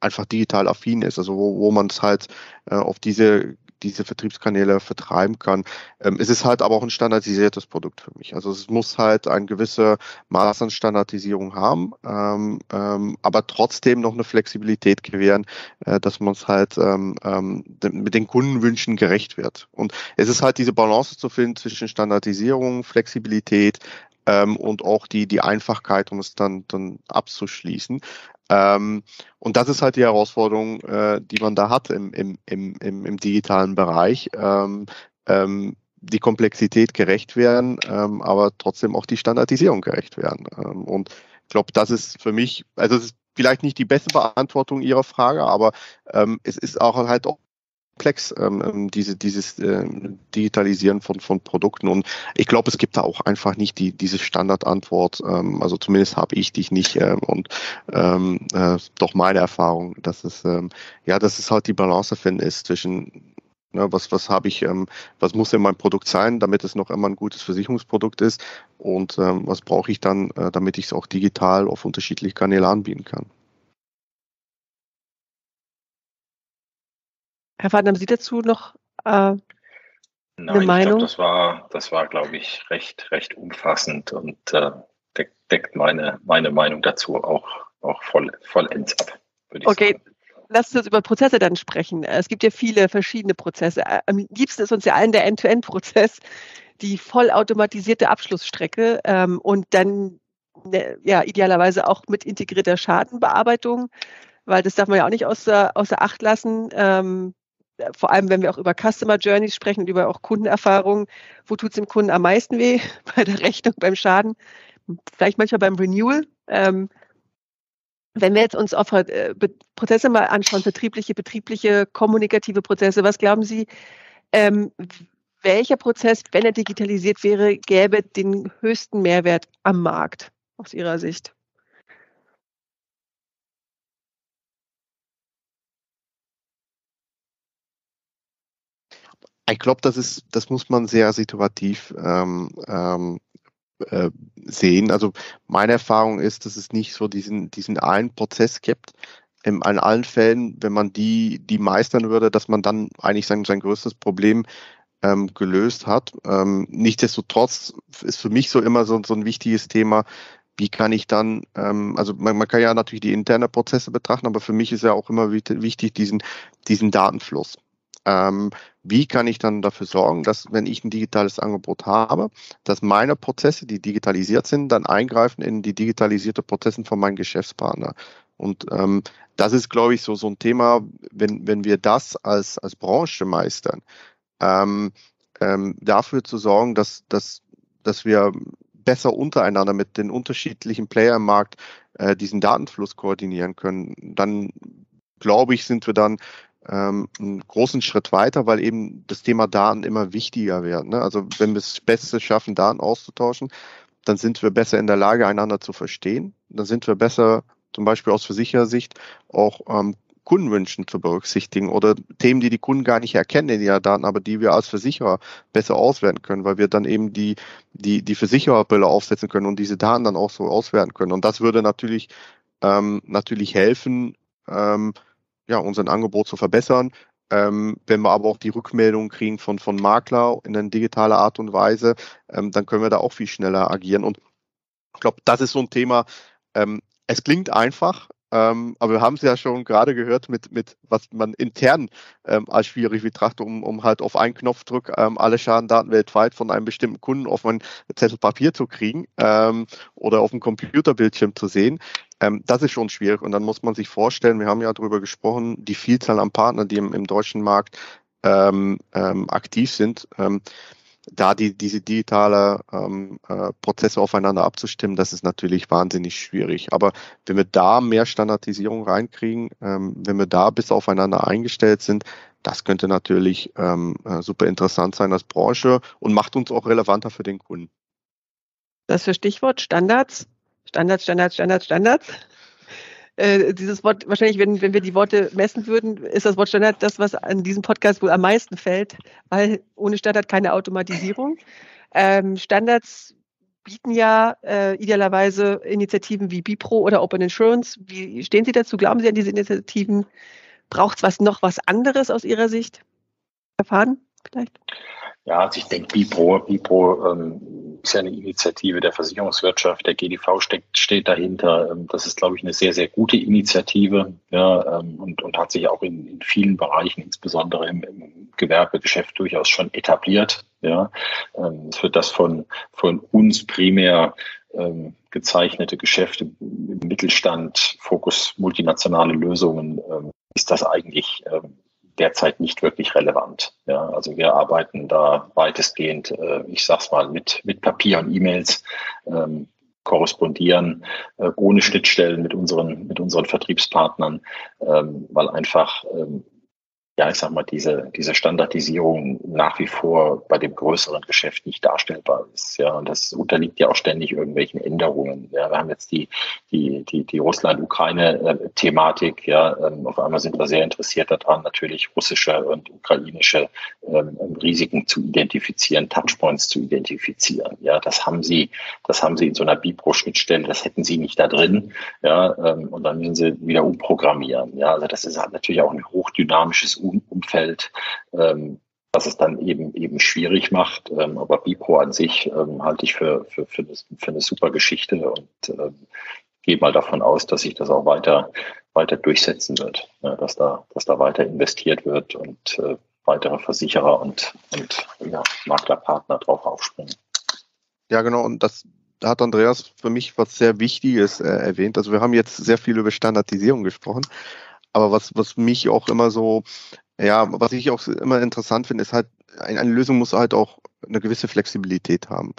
einfach digital affin ist, also wo, wo man es halt äh, auf diese diese Vertriebskanäle vertreiben kann. Ähm, es ist halt aber auch ein standardisiertes Produkt für mich. Also es muss halt ein gewisse Maß an Standardisierung haben, ähm, ähm, aber trotzdem noch eine Flexibilität gewähren, äh, dass man es halt ähm, ähm, mit den Kundenwünschen gerecht wird. Und es ist halt diese Balance zu finden zwischen Standardisierung, Flexibilität, ähm, und auch die, die Einfachkeit, um es dann, dann abzuschließen. Ähm, und das ist halt die Herausforderung, äh, die man da hat im, im, im, im, digitalen Bereich. Ähm, ähm, die Komplexität gerecht werden, ähm, aber trotzdem auch die Standardisierung gerecht werden. Ähm, und ich glaube, das ist für mich, also es ist vielleicht nicht die beste Beantwortung Ihrer Frage, aber ähm, es ist auch halt auch komplex, ähm, ähm, diese, dieses äh, Digitalisieren von, von Produkten. Und ich glaube, es gibt da auch einfach nicht die, diese Standardantwort. Ähm, also zumindest habe ich dich nicht. Ähm, und ähm, äh, doch meine Erfahrung, dass es ähm, ja, dass es halt die Balance finden ist zwischen Ne, was was habe ich, ähm, was muss in meinem Produkt sein, damit es noch immer ein gutes Versicherungsprodukt ist und ähm, was brauche ich dann, äh, damit ich es auch digital auf unterschiedliche Kanäle anbieten kann. Herr Faden, haben Sie dazu noch äh, Nein, eine Meinung? Ich glaube, das war, das war, glaube ich, recht, recht umfassend und äh, deckt, deckt meine, meine Meinung dazu auch, auch voll, vollends ab. okay. Sagen. Lass uns über Prozesse dann sprechen. Es gibt ja viele verschiedene Prozesse. Am liebsten ist uns ja allen der End-to-End-Prozess, die vollautomatisierte Abschlussstrecke ähm, und dann ne, ja idealerweise auch mit integrierter Schadenbearbeitung, weil das darf man ja auch nicht außer, außer Acht lassen. Ähm, vor allem wenn wir auch über Customer Journeys sprechen und über auch Kundenerfahrungen, wo tut es dem Kunden am meisten weh? Bei der Rechnung, beim Schaden, vielleicht manchmal beim Renewal. Ähm, wenn wir jetzt uns auf äh, Prozesse mal anschauen, vertriebliche, betriebliche, kommunikative Prozesse, was glauben Sie, ähm, welcher Prozess, wenn er digitalisiert wäre, gäbe den höchsten Mehrwert am Markt aus Ihrer Sicht? Ich glaube, das ist, das muss man sehr situativ ähm, ähm, äh, sehen. Also meine Erfahrung ist, dass es nicht so diesen, diesen einen Prozess gibt. In, in allen Fällen, wenn man die, die meistern würde, dass man dann eigentlich sein, sein größtes Problem ähm, gelöst hat. Ähm, nichtsdestotrotz ist für mich so immer so, so ein wichtiges Thema, wie kann ich dann, ähm, also man, man kann ja natürlich die interne Prozesse betrachten, aber für mich ist ja auch immer wichtig, diesen, diesen Datenfluss. Ähm, wie kann ich dann dafür sorgen, dass wenn ich ein digitales Angebot habe, dass meine Prozesse, die digitalisiert sind, dann eingreifen in die digitalisierte Prozesse von meinem Geschäftspartner. Und ähm, das ist, glaube ich, so, so ein Thema, wenn, wenn wir das als, als Branche meistern, ähm, ähm, dafür zu sorgen, dass, dass, dass wir besser untereinander mit den unterschiedlichen Player im Markt äh, diesen Datenfluss koordinieren können, dann glaube ich, sind wir dann ähm, einen großen Schritt weiter, weil eben das Thema Daten immer wichtiger wird. Ne? Also wenn wir es Beste schaffen, Daten auszutauschen, dann sind wir besser in der Lage, einander zu verstehen. Dann sind wir besser, zum Beispiel aus Versicherersicht, auch ähm, Kundenwünschen zu berücksichtigen oder Themen, die die Kunden gar nicht erkennen in ihren Daten, aber die wir als Versicherer besser auswerten können, weil wir dann eben die, die, die Versichererbrille aufsetzen können und diese Daten dann auch so auswerten können. Und das würde natürlich, ähm, natürlich helfen, ähm, ja, unser Angebot zu verbessern. Ähm, wenn wir aber auch die Rückmeldungen kriegen von, von Makler in einer digitalen Art und Weise, ähm, dann können wir da auch viel schneller agieren. Und ich glaube, das ist so ein Thema. Ähm, es klingt einfach, ähm, aber wir haben es ja schon gerade gehört mit, mit was man intern ähm, als schwierig betrachtet, um, um halt auf einen Knopfdruck ähm, alle Schadendaten weltweit von einem bestimmten Kunden auf ein Zettel Papier zu kriegen ähm, oder auf dem Computerbildschirm zu sehen. Ähm, das ist schon schwierig. Und dann muss man sich vorstellen, wir haben ja darüber gesprochen, die Vielzahl an Partnern, die im, im deutschen Markt ähm, aktiv sind. Da die, diese digitale ähm, äh, Prozesse aufeinander abzustimmen, das ist natürlich wahnsinnig schwierig. Aber wenn wir da mehr Standardisierung reinkriegen, ähm, wenn wir da bis aufeinander eingestellt sind, das könnte natürlich ähm, äh, super interessant sein als Branche und macht uns auch relevanter für den Kunden. Das für Stichwort Standards, Standards, Standards, Standards, Standards. Äh, dieses Wort, wahrscheinlich, wenn, wenn wir die Worte messen würden, ist das Wort Standard das, was an diesem Podcast wohl am meisten fällt, weil ohne Standard keine Automatisierung. Ähm, Standards bieten ja äh, idealerweise Initiativen wie Bipro oder Open Insurance. Wie stehen Sie dazu? Glauben Sie an diese Initiativen? Braucht es was noch was anderes aus Ihrer Sicht? Erfahren vielleicht? Ja, also ich denke, Bipro, Bipro ähm, ist ja eine Initiative der Versicherungswirtschaft, der GDV steckt, steht dahinter. Ähm, das ist, glaube ich, eine sehr, sehr gute Initiative ja, ähm, und, und hat sich auch in, in vielen Bereichen, insbesondere im, im Gewerbegeschäft, durchaus schon etabliert. Ja. Ähm, es wird das von, von uns primär ähm, gezeichnete Geschäfte im Mittelstand, Fokus multinationale Lösungen, ähm, ist das eigentlich ähm, derzeit nicht wirklich relevant. Ja, also wir arbeiten da weitestgehend, äh, ich sag's mal, mit, mit Papier und E-Mails, ähm, korrespondieren äh, ohne Schnittstellen mit unseren, mit unseren Vertriebspartnern, ähm, weil einfach ähm, ja, ich sag mal, diese, diese Standardisierung nach wie vor bei dem größeren Geschäft nicht darstellbar ist. Ja, und das unterliegt ja auch ständig irgendwelchen Änderungen. Ja, wir haben jetzt die, die, die, die Russland-Ukraine-Thematik. Ja, ähm, auf einmal sind wir sehr interessiert daran, natürlich russische und ukrainische ähm, Risiken zu identifizieren, Touchpoints zu identifizieren. Ja, das haben sie, das haben sie in so einer Bipro-Schnittstelle, das hätten sie nicht da drin. Ja, ähm, und dann müssen sie wieder umprogrammieren. Ja, also das ist halt natürlich auch ein hochdynamisches Umfeld, ähm, was es dann eben eben schwierig macht. Ähm, aber Bipro an sich ähm, halte ich für, für, für, eine, für eine super Geschichte und ähm, gehe mal davon aus, dass sich das auch weiter, weiter durchsetzen wird, ja, dass, da, dass da weiter investiert wird und äh, weitere Versicherer und, und ja, Maklerpartner drauf aufspringen. Ja, genau. Und das da hat Andreas für mich was sehr Wichtiges äh, erwähnt. Also wir haben jetzt sehr viel über Standardisierung gesprochen, aber was, was mich auch immer so, ja, was ich auch immer interessant finde, ist halt, eine Lösung muss halt auch eine gewisse Flexibilität haben.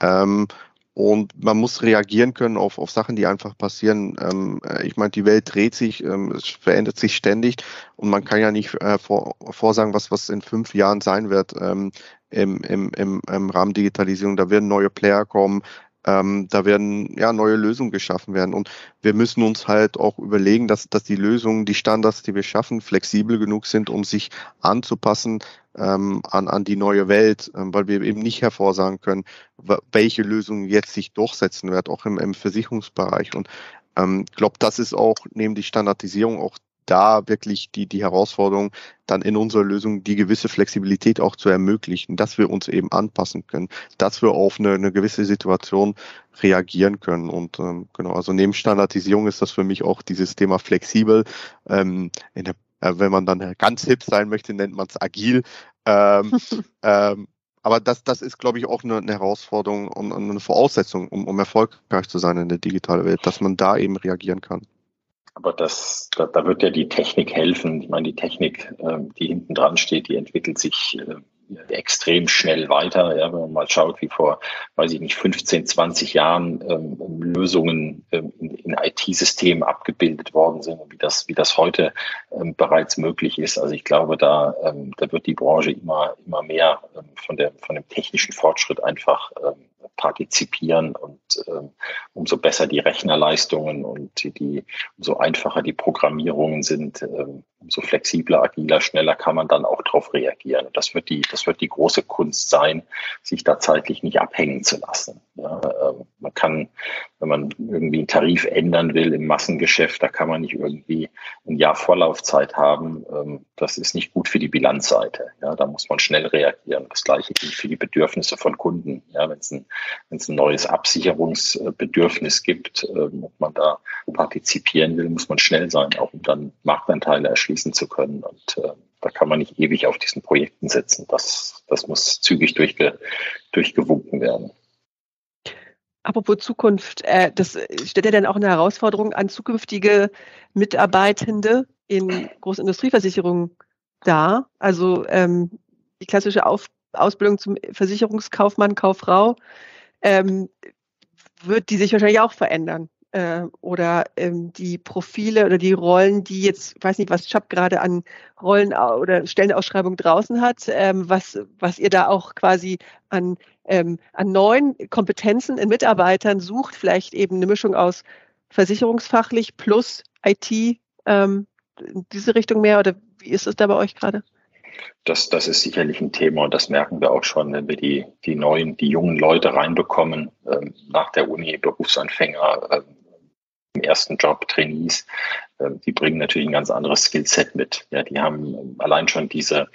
Ähm, und man muss reagieren können auf, auf Sachen, die einfach passieren. Ähm, äh, ich meine, die Welt dreht sich, ähm, es verändert sich ständig und man kann ja nicht äh, vor, vorsagen, was, was in fünf Jahren sein wird ähm, im, im, im, im Rahmen Digitalisierung. Da werden neue Player kommen, ähm, da werden ja neue Lösungen geschaffen werden. Und wir müssen uns halt auch überlegen, dass, dass die Lösungen, die Standards, die wir schaffen, flexibel genug sind, um sich anzupassen ähm, an, an die neue Welt, ähm, weil wir eben nicht hervorsagen können, welche Lösung jetzt sich durchsetzen wird, auch im, im Versicherungsbereich. Und ähm, ich glaube, das ist auch neben die Standardisierung auch da wirklich die, die Herausforderung, dann in unserer Lösung die gewisse Flexibilität auch zu ermöglichen, dass wir uns eben anpassen können, dass wir auf eine, eine gewisse Situation reagieren können. Und ähm, genau, also neben Standardisierung ist das für mich auch dieses Thema flexibel. Ähm, der, äh, wenn man dann ganz hip sein möchte, nennt man es agil. Ähm, ähm, aber das, das ist, glaube ich, auch eine, eine Herausforderung und eine Voraussetzung, um, um erfolgreich zu sein in der digitalen Welt, dass man da eben reagieren kann. Aber das, da, da wird ja die Technik helfen. Ich meine, die Technik, äh, die hinten dran steht, die entwickelt sich äh, extrem schnell weiter. Ja, wenn man mal schaut, wie vor, weiß ich nicht, 15, 20 Jahren ähm, Lösungen ähm, in, in IT-Systemen abgebildet worden sind und wie das, wie das heute ähm, bereits möglich ist. Also ich glaube, da, ähm, da wird die Branche immer, immer mehr ähm, von, der, von dem technischen Fortschritt einfach ähm, partizipieren und ähm, umso besser die Rechnerleistungen und die, die, umso einfacher die Programmierungen sind, ähm, umso flexibler, agiler, schneller kann man dann auch darauf reagieren. Und das wird die, das wird die große Kunst sein, sich da zeitlich nicht abhängen zu lassen. Ja, ähm, man kann, wenn man irgendwie einen Tarif ändern will im Massengeschäft, da kann man nicht irgendwie ein Jahr Vorlaufzeit haben. Ähm, das ist nicht gut für die Bilanzseite. Ja, da muss man schnell reagieren. Das gleiche gilt für die Bedürfnisse von Kunden. Ja, wenn es ein, wenn es ein neues Absicherungsbedürfnis gibt ähm, und man da partizipieren will, muss man schnell sein, auch um dann Marktanteile erschließen zu können. Und äh, da kann man nicht ewig auf diesen Projekten sitzen. Das, das muss zügig durchge, durchgewunken werden. Apropos Zukunft, äh, das stellt ja dann auch eine Herausforderung an zukünftige Mitarbeitende in Großindustrieversicherungen dar. Also ähm, die klassische Auf Ausbildung zum Versicherungskaufmann, Kauffrau, ähm, wird die sich wahrscheinlich auch verändern äh, oder ähm, die Profile oder die Rollen, die jetzt, ich weiß nicht, was Chap gerade an Rollen oder Stellenausschreibung draußen hat, ähm, was, was ihr da auch quasi an, ähm, an neuen Kompetenzen in Mitarbeitern sucht, vielleicht eben eine Mischung aus versicherungsfachlich plus IT, ähm, in diese Richtung mehr oder wie ist es da bei euch gerade? Das, das ist sicherlich ein Thema und das merken wir auch schon, wenn wir die, die neuen, die jungen Leute reinbekommen, ähm, nach der Uni, Berufsanfänger, ähm, im ersten Job, Trainees, äh, die bringen natürlich ein ganz anderes Skillset mit. Ja, die haben allein schon diese,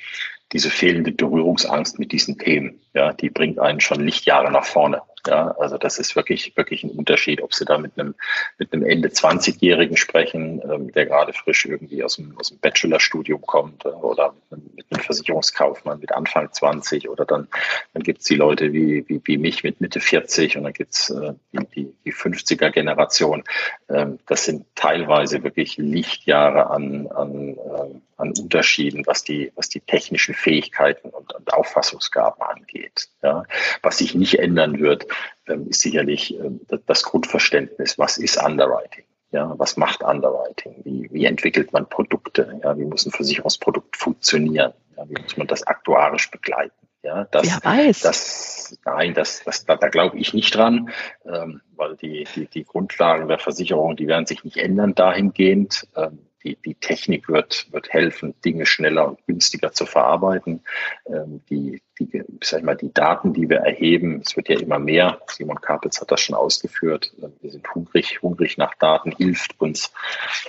diese fehlende Berührungsangst mit diesen Themen. Ja, die bringt einen schon Lichtjahre nach vorne. Ja, also das ist wirklich, wirklich ein Unterschied, ob Sie da mit einem, mit einem Ende 20-Jährigen sprechen, ähm, der gerade frisch irgendwie aus dem, aus dem Bachelorstudium kommt äh, oder mit einem, mit einem Versicherungskaufmann mit Anfang 20 oder dann, dann gibt's die Leute wie, wie, wie mich mit Mitte 40 und dann gibt's äh, die, die, die 50er-Generation. Ähm, das sind teilweise wirklich Lichtjahre an, an, äh, an Unterschieden, was die, was die technischen Fähigkeiten und, und Auffassungsgaben angeht. Ja. Was sich nicht ändern wird, ähm, ist sicherlich ähm, das Grundverständnis, was ist Underwriting? Ja, was macht Underwriting? Wie, wie entwickelt man Produkte? Ja, wie muss ein Versicherungsprodukt funktionieren? Ja, wie muss man das aktuarisch begleiten? Ja, das, Wer weiß. Das, nein, das, das, da, da glaube ich nicht dran, ähm, weil die, die, die Grundlagen der Versicherung, die werden sich nicht ändern dahingehend. Ähm, die, die Technik wird, wird helfen, Dinge schneller und günstiger zu verarbeiten. Ähm, die, die, sag ich mal, die Daten, die wir erheben, es wird ja immer mehr. Simon Kapitz hat das schon ausgeführt. Ähm, wir sind hungrig, hungrig nach Daten, hilft uns,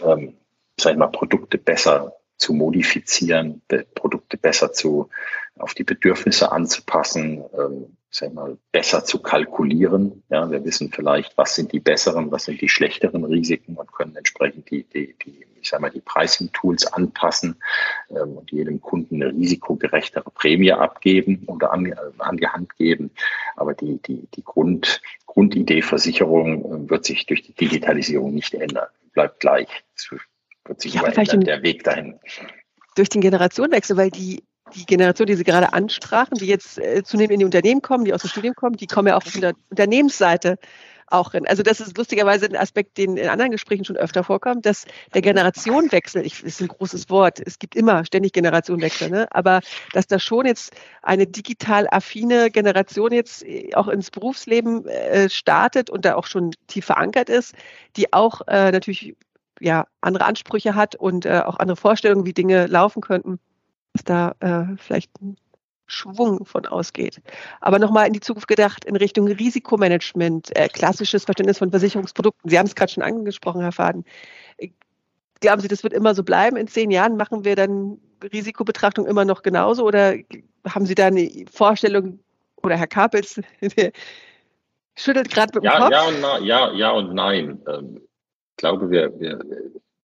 ähm, sag ich mal, Produkte besser zu modifizieren, Produkte besser zu, auf die Bedürfnisse anzupassen, ähm, sag mal, besser zu kalkulieren. Ja, wir wissen vielleicht, was sind die besseren, was sind die schlechteren Risiken und können entsprechend die, die, die ich sag mal, die Pricing-Tools anpassen ähm, und jedem Kunden eine risikogerechtere Prämie abgeben oder an, an die Hand geben. Aber die, die, die Grund, Grundidee Versicherung äh, wird sich durch die Digitalisierung nicht ändern, bleibt gleich. Es wird sich ja, immer ändern, der Weg dahin. Durch den Generationenwechsel, weil die die Generation, die Sie gerade ansprachen, die jetzt äh, zunehmend in die Unternehmen kommen, die aus dem Studium kommen, die kommen ja auch von der Unternehmensseite auch hin. Also das ist lustigerweise ein Aspekt, den in anderen Gesprächen schon öfter vorkommt, dass der Generationenwechsel, ich, ist ein großes Wort, es gibt immer ständig Generationenwechsel, ne? aber dass da schon jetzt eine digital affine Generation jetzt äh, auch ins Berufsleben äh, startet und da auch schon tief verankert ist, die auch äh, natürlich ja andere Ansprüche hat und äh, auch andere Vorstellungen, wie Dinge laufen könnten, dass da äh, vielleicht ein Schwung von ausgeht. Aber nochmal in die Zukunft gedacht, in Richtung Risikomanagement, äh, klassisches Verständnis von Versicherungsprodukten. Sie haben es gerade schon angesprochen, Herr Faden. glauben Sie, das wird immer so bleiben? In zehn Jahren machen wir dann Risikobetrachtung immer noch genauso oder haben Sie da eine Vorstellung oder Herr Kapels schüttelt gerade mit dem ja, Kopf? Ja und, na, ja, ja und nein. Ähm, ich glaube, wir, wir,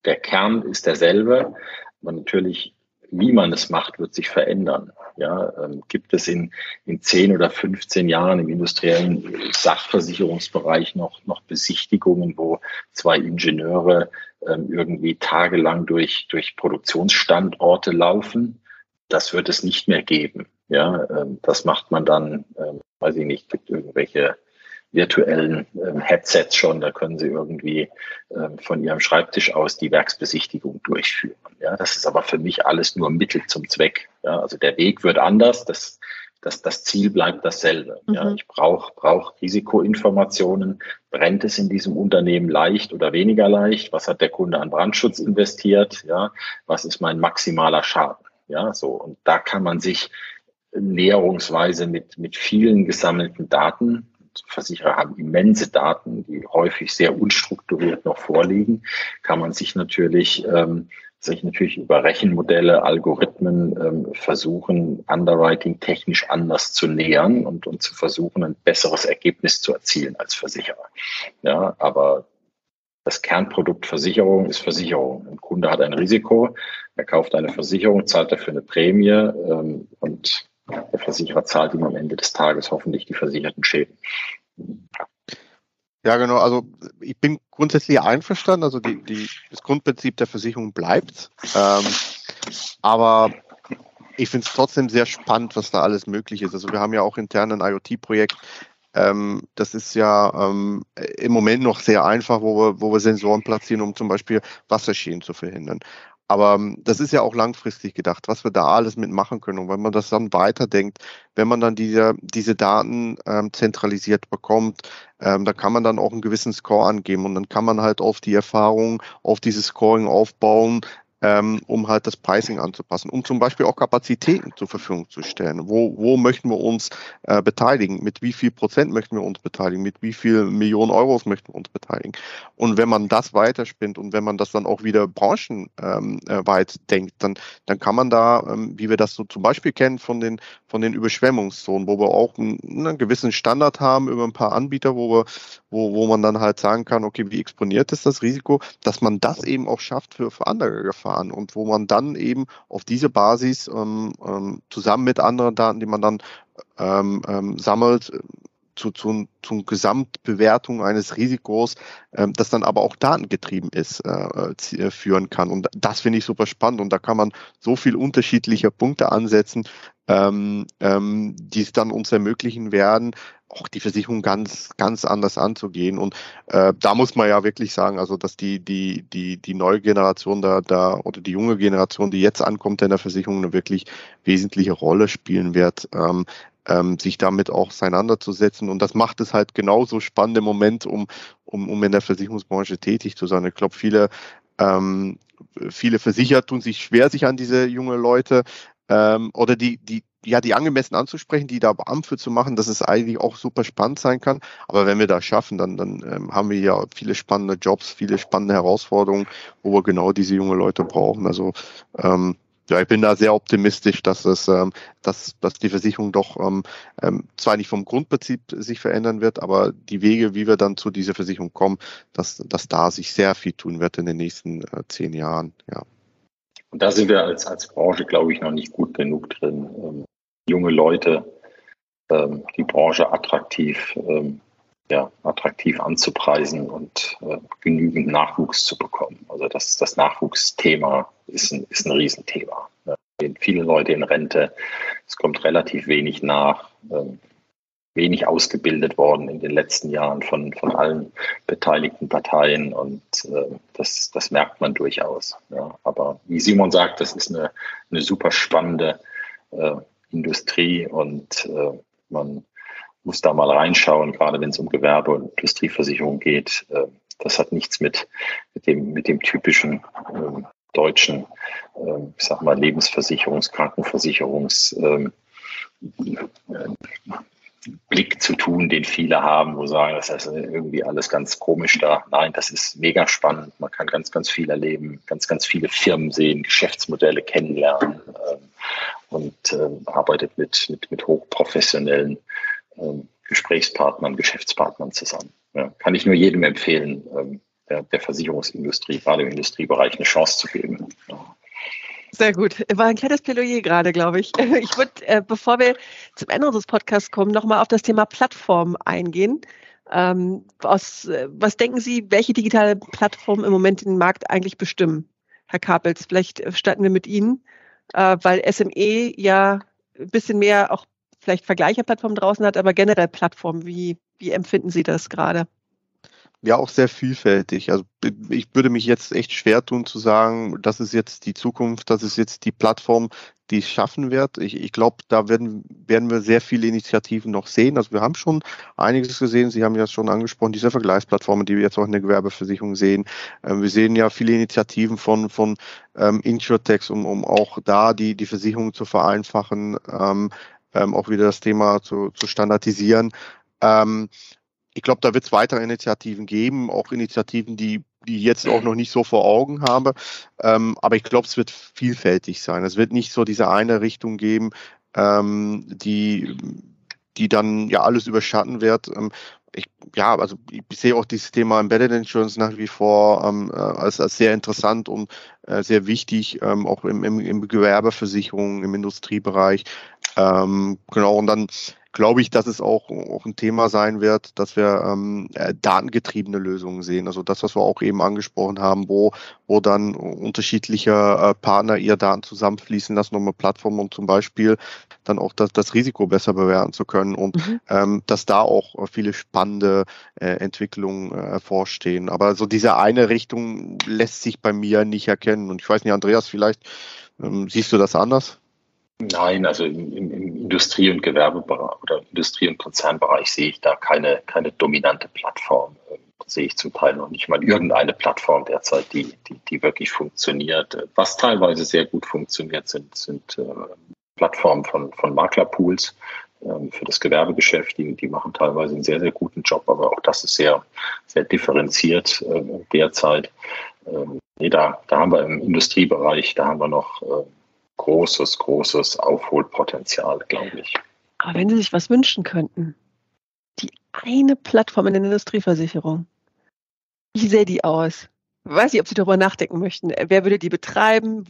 der Kern ist derselbe, aber natürlich, wie man es macht, wird sich verändern. Ja, ähm, gibt es in, in 10 oder 15 Jahren im industriellen Sachversicherungsbereich noch, noch Besichtigungen, wo zwei Ingenieure ähm, irgendwie tagelang durch, durch Produktionsstandorte laufen? Das wird es nicht mehr geben. Ja, ähm, das macht man dann, ähm, weiß ich nicht, gibt irgendwelche virtuellen ähm, Headsets schon. Da können Sie irgendwie ähm, von Ihrem Schreibtisch aus die Werksbesichtigung durchführen. Ja, das ist aber für mich alles nur Mittel zum Zweck. Ja, also der Weg wird anders. Das, das, das Ziel bleibt dasselbe. Mhm. Ja, ich brauche brauch Risikoinformationen. Brennt es in diesem Unternehmen leicht oder weniger leicht? Was hat der Kunde an Brandschutz investiert? Ja, was ist mein maximaler Schaden? Ja, so. Und da kann man sich näherungsweise mit, mit vielen gesammelten Daten Versicherer haben immense Daten, die häufig sehr unstrukturiert noch vorliegen, kann man sich natürlich ähm, sich natürlich über Rechenmodelle, Algorithmen ähm, versuchen, Underwriting technisch anders zu nähern und, und zu versuchen, ein besseres Ergebnis zu erzielen als Versicherer. Ja, aber das Kernprodukt Versicherung ist Versicherung. Ein Kunde hat ein Risiko, er kauft eine Versicherung, zahlt dafür eine Prämie ähm, und der Versicherer zahlt ihm am Ende des Tages hoffentlich die versicherten Schäden. Ja, genau. Also ich bin grundsätzlich einverstanden. Also die, die, das Grundprinzip der Versicherung bleibt. Ähm, aber ich finde es trotzdem sehr spannend, was da alles möglich ist. Also wir haben ja auch intern ein IoT-Projekt. Ähm, das ist ja ähm, im Moment noch sehr einfach, wo wir, wo wir Sensoren platzieren, um zum Beispiel Wasserschäden zu verhindern. Aber ähm, das ist ja auch langfristig gedacht, was wir da alles mitmachen können. Und wenn man das dann weiterdenkt, wenn man dann diese, diese Daten ähm, zentralisiert bekommt, ähm, da kann man dann auch einen gewissen Score angeben und dann kann man halt auf die Erfahrung, auf dieses Scoring aufbauen, um halt das Pricing anzupassen, um zum Beispiel auch Kapazitäten zur Verfügung zu stellen. Wo, wo möchten wir uns äh, beteiligen? Mit wie viel Prozent möchten wir uns beteiligen? Mit wie viel Millionen Euros möchten wir uns beteiligen? Und wenn man das weiterspinnt und wenn man das dann auch wieder branchenweit ähm, äh, denkt, dann, dann kann man da, ähm, wie wir das so zum Beispiel kennen von den, von den Überschwemmungszonen, wo wir auch einen, einen gewissen Standard haben über ein paar Anbieter, wo wir, wo, wo man dann halt sagen kann, okay, wie exponiert ist das Risiko, dass man das eben auch schafft für, für andere Gefahren fahren und wo man dann eben auf diese Basis ähm, ähm, zusammen mit anderen Daten, die man dann ähm, ähm sammelt, zu, zu, zu Gesamtbewertung eines Risikos, ähm, das dann aber auch datengetrieben ist, äh, äh, führen kann. Und das finde ich super spannend und da kann man so viel unterschiedliche Punkte ansetzen, ähm, ähm, die es dann uns ermöglichen werden, auch die Versicherung ganz, ganz anders anzugehen. Und äh, da muss man ja wirklich sagen, also dass die, die, die, die neue Generation da, da oder die junge Generation, die jetzt ankommt in der Versicherung, eine wirklich wesentliche Rolle spielen wird. Ähm, ähm, sich damit auch auseinanderzusetzen. Und das macht es halt genauso spannend im Moment, um, um, um in der Versicherungsbranche tätig zu sein. Ich glaube, viele, ähm, viele Versicherer tun sich schwer, sich an diese junge Leute ähm, oder die, die, ja, die angemessen anzusprechen, die da Amt für zu machen, dass es eigentlich auch super spannend sein kann. Aber wenn wir das schaffen, dann, dann ähm, haben wir ja viele spannende Jobs, viele spannende Herausforderungen, wo wir genau diese junge Leute brauchen. Also ähm, ja, ich bin da sehr optimistisch, dass es, ähm, dass, dass die Versicherung doch ähm, ähm, zwar nicht vom Grundprinzip sich verändern wird, aber die Wege, wie wir dann zu dieser Versicherung kommen, dass, dass da sich sehr viel tun wird in den nächsten äh, zehn Jahren. Ja. Und da sind wir als, als Branche, glaube ich, noch nicht gut genug drin. Ähm, junge Leute, ähm, die Branche attraktiv, ja, attraktiv anzupreisen und äh, genügend Nachwuchs zu bekommen. Also das, das Nachwuchsthema ist ein, ist ein Riesenthema. Ja, gehen viele Leute in Rente, es kommt relativ wenig nach. Ähm, wenig ausgebildet worden in den letzten Jahren von, von allen beteiligten Parteien und äh, das, das merkt man durchaus. Ja. Aber wie Simon sagt, das ist eine, eine super spannende äh, Industrie und äh, man muss da mal reinschauen, gerade wenn es um Gewerbe- und Industrieversicherung geht. Äh, das hat nichts mit, mit, dem, mit dem typischen äh, deutschen, äh, ich sag mal, Lebensversicherungs-, Krankenversicherungs- ähm, Blick zu tun, den viele haben, wo sagen, das ist irgendwie alles ganz komisch da. Nein, das ist mega spannend. Man kann ganz, ganz viel erleben, ganz, ganz viele Firmen sehen, Geschäftsmodelle kennenlernen ähm, und äh, arbeitet mit, mit, mit hochprofessionellen ähm, Gesprächspartnern, Geschäftspartnern zusammen. Ja, kann ich nur jedem empfehlen, ähm, der, der Versicherungsindustrie, gerade im Industriebereich, eine Chance zu geben. Sehr gut. War ein kleines Plädoyer gerade, glaube ich. Ich würde, äh, bevor wir zum Ende unseres Podcasts kommen, nochmal auf das Thema Plattform eingehen. Ähm, aus, äh, was denken Sie, welche digitale Plattformen im Moment den Markt eigentlich bestimmen? Herr Kapels, vielleicht äh, starten wir mit Ihnen, weil SME ja ein bisschen mehr auch vielleicht Vergleicherplattformen draußen hat, aber generell Plattformen. Wie, wie empfinden Sie das gerade? ja auch sehr vielfältig. Also ich würde mich jetzt echt schwer tun zu sagen, das ist jetzt die Zukunft, das ist jetzt die Plattform, die es schaffen wird. Ich, ich glaube, da werden, werden wir sehr viele Initiativen noch sehen. Also wir haben schon einiges gesehen. Sie haben ja schon angesprochen, diese Vergleichsplattformen, die wir jetzt auch in der Gewerbeversicherung sehen. Ähm, wir sehen ja viele Initiativen von, von ähm, Insurtechs, um, um auch da die, die Versicherung zu vereinfachen, ähm, ähm, auch wieder das Thema zu, zu standardisieren. Ähm, ich glaube, da wird es weitere Initiativen geben, auch Initiativen, die die jetzt auch noch nicht so vor Augen habe. Ähm, aber ich glaube, es wird vielfältig sein. Es wird nicht so diese eine Richtung geben, ähm, die, die dann ja alles überschatten wird. Ähm, ich, ja, also ich sehe auch dieses Thema Embedded Insurance nach wie vor ähm, äh, als, als sehr interessant und äh, sehr wichtig, ähm, auch im, im, im Gewerbeversicherung, im Industriebereich. Ähm, genau, und dann glaube ich, dass es auch, auch ein Thema sein wird, dass wir ähm, äh, datengetriebene Lösungen sehen. Also das, was wir auch eben angesprochen haben, wo, wo dann unterschiedliche äh, Partner ihre Daten zusammenfließen lassen, um eine Plattform, um zum Beispiel dann auch das, das Risiko besser bewerten zu können und mhm. ähm, dass da auch viele spannende äh, Entwicklungen äh, vorstehen. Aber so diese eine Richtung lässt sich bei mir nicht erkennen. Und ich weiß nicht, Andreas, vielleicht ähm, siehst du das anders? Nein, also im, im, Industrie- und Gewerbebereich oder Industrie- und Konzernbereich sehe ich da keine, keine dominante Plattform. Da ähm, sehe ich zum Teil noch nicht mal irgendeine Plattform derzeit, die, die, die wirklich funktioniert. Was teilweise sehr gut funktioniert, sind, sind äh, Plattformen von, von Maklerpools äh, für das Gewerbegeschäft. Die, die machen teilweise einen sehr, sehr guten Job, aber auch das ist sehr, sehr differenziert äh, derzeit. Ähm, nee, da, da haben wir im Industriebereich, da haben wir noch äh, großes, großes Aufholpotenzial, glaube ich. Aber wenn Sie sich was wünschen könnten, die eine Plattform in der Industrieversicherung, wie sähe die aus? Ich weiß nicht, ob Sie darüber nachdenken möchten. Wer würde die betreiben?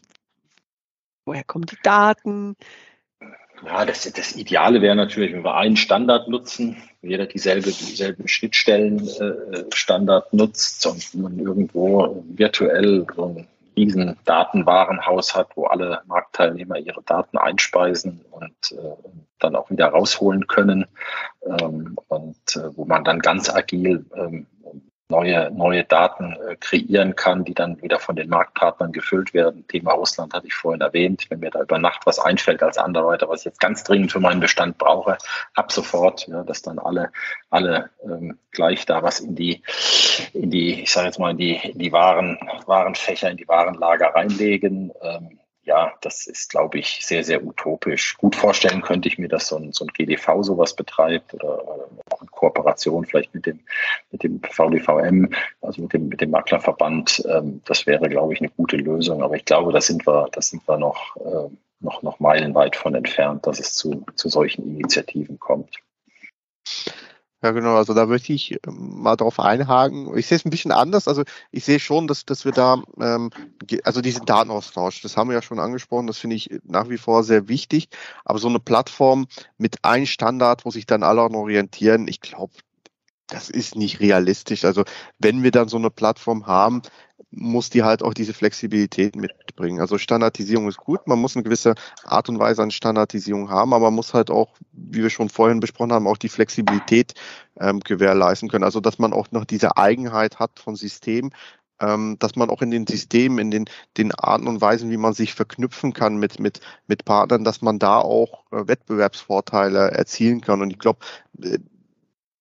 Woher kommen die Daten? Ja, das, das Ideale wäre natürlich, wenn wir einen Standard nutzen, jeder dieselbe, dieselben Schnittstellen äh, Standard nutzt und man irgendwo virtuell so ein riesen Datenwarenhaus hat, wo alle Marktteilnehmer ihre Daten einspeisen und äh, dann auch wieder rausholen können ähm, und äh, wo man dann ganz agil ähm, neue, neue Daten äh, kreieren kann, die dann wieder von den Marktpartnern gefüllt werden. Thema Russland hatte ich vorhin erwähnt. Wenn mir da über Nacht was einfällt als Underwriter, was ich jetzt ganz dringend für meinen Bestand brauche, ab sofort, ja, dass dann alle, alle ähm, gleich da was in die, in die, ich sage jetzt mal, in die, in die Waren, Warenfächer, in die Warenlager reinlegen. Ähm, ja, das ist, glaube ich, sehr, sehr utopisch. Gut vorstellen könnte ich mir, dass so ein, so ein GDV sowas betreibt oder auch in Kooperation vielleicht mit dem, mit dem VDVM, also mit dem, mit dem Maklerverband. Ähm, das wäre, glaube ich, eine gute Lösung. Aber ich glaube, da sind wir, da sind wir noch, äh, noch, noch meilenweit von entfernt, dass es zu, zu solchen Initiativen kommt. Ja, genau. Also da möchte ich ähm, mal drauf einhaken. Ich sehe es ein bisschen anders. Also ich sehe schon, dass, dass wir da, ähm, also diesen Datenaustausch, das haben wir ja schon angesprochen, das finde ich nach wie vor sehr wichtig. Aber so eine Plattform mit einem Standard, wo sich dann alle orientieren, ich glaube, das ist nicht realistisch. Also wenn wir dann so eine Plattform haben, muss die halt auch diese Flexibilität mitbringen. Also Standardisierung ist gut, man muss eine gewisse Art und Weise an Standardisierung haben, aber man muss halt auch, wie wir schon vorhin besprochen haben, auch die Flexibilität ähm, gewährleisten können. Also dass man auch noch diese Eigenheit hat von System, ähm, dass man auch in den Systemen, in den, den Arten und Weisen, wie man sich verknüpfen kann mit, mit, mit Partnern, dass man da auch äh, Wettbewerbsvorteile erzielen kann. Und ich glaube, äh,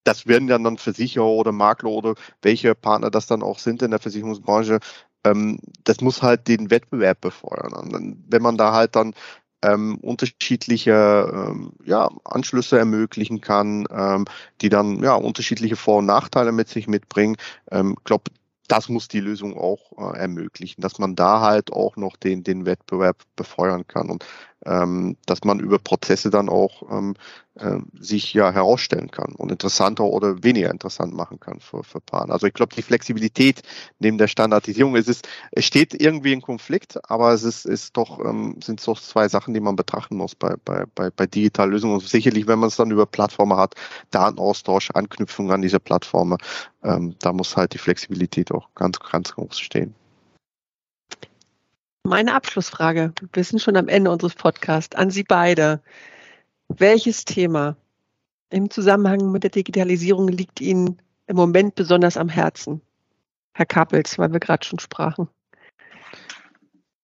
das werden dann, dann Versicherer oder Makler oder welche Partner das dann auch sind in der Versicherungsbranche, ähm, das muss halt den Wettbewerb befeuern. Und wenn man da halt dann ähm, unterschiedliche ähm, ja, Anschlüsse ermöglichen kann, ähm, die dann ja unterschiedliche Vor- und Nachteile mit sich mitbringen. Ähm, glaube, das muss die Lösung auch äh, ermöglichen, dass man da halt auch noch den, den Wettbewerb befeuern kann. Und ähm, dass man über Prozesse dann auch ähm, äh, sich ja herausstellen kann und interessanter oder weniger interessant machen kann für, für Partner. Also ich glaube, die Flexibilität neben der Standardisierung, es ist, es steht irgendwie in Konflikt, aber es ist, ist doch, ähm, sind doch zwei Sachen, die man betrachten muss bei, bei, bei, bei digitalen Lösungen. Und sicherlich, wenn man es dann über Plattformen hat, Datenaustausch, Anknüpfung an diese Plattformen, ähm, da muss halt die Flexibilität auch ganz, ganz groß stehen. Meine Abschlussfrage, wir sind schon am Ende unseres Podcasts, an Sie beide. Welches Thema im Zusammenhang mit der Digitalisierung liegt Ihnen im Moment besonders am Herzen? Herr Kappels, weil wir gerade schon sprachen.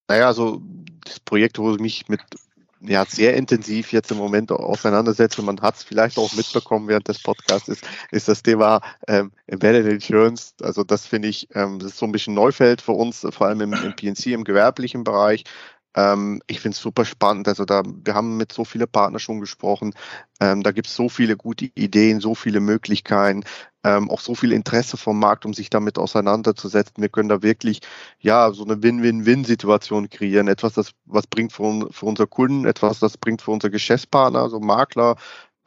Naja, also das Projekt, wo ich mich mit ja, sehr intensiv jetzt im Moment auseinandersetze. Man hat es vielleicht auch mitbekommen während des Podcasts, ist, ist das Thema ähm, Embedded Insurance. Also das finde ich, ähm, das ist so ein bisschen Neufeld für uns, vor allem im, im PNC, im gewerblichen Bereich. Ähm, ich finde es super spannend. Also da, wir haben mit so vielen Partnern schon gesprochen. Ähm, da gibt es so viele gute Ideen, so viele Möglichkeiten, ähm, auch so viel Interesse vom Markt, um sich damit auseinanderzusetzen. Wir können da wirklich ja so eine Win-Win-Win-Situation kreieren. Etwas, das was bringt für, für unsere Kunden, etwas, das bringt für unsere Geschäftspartner, also Makler,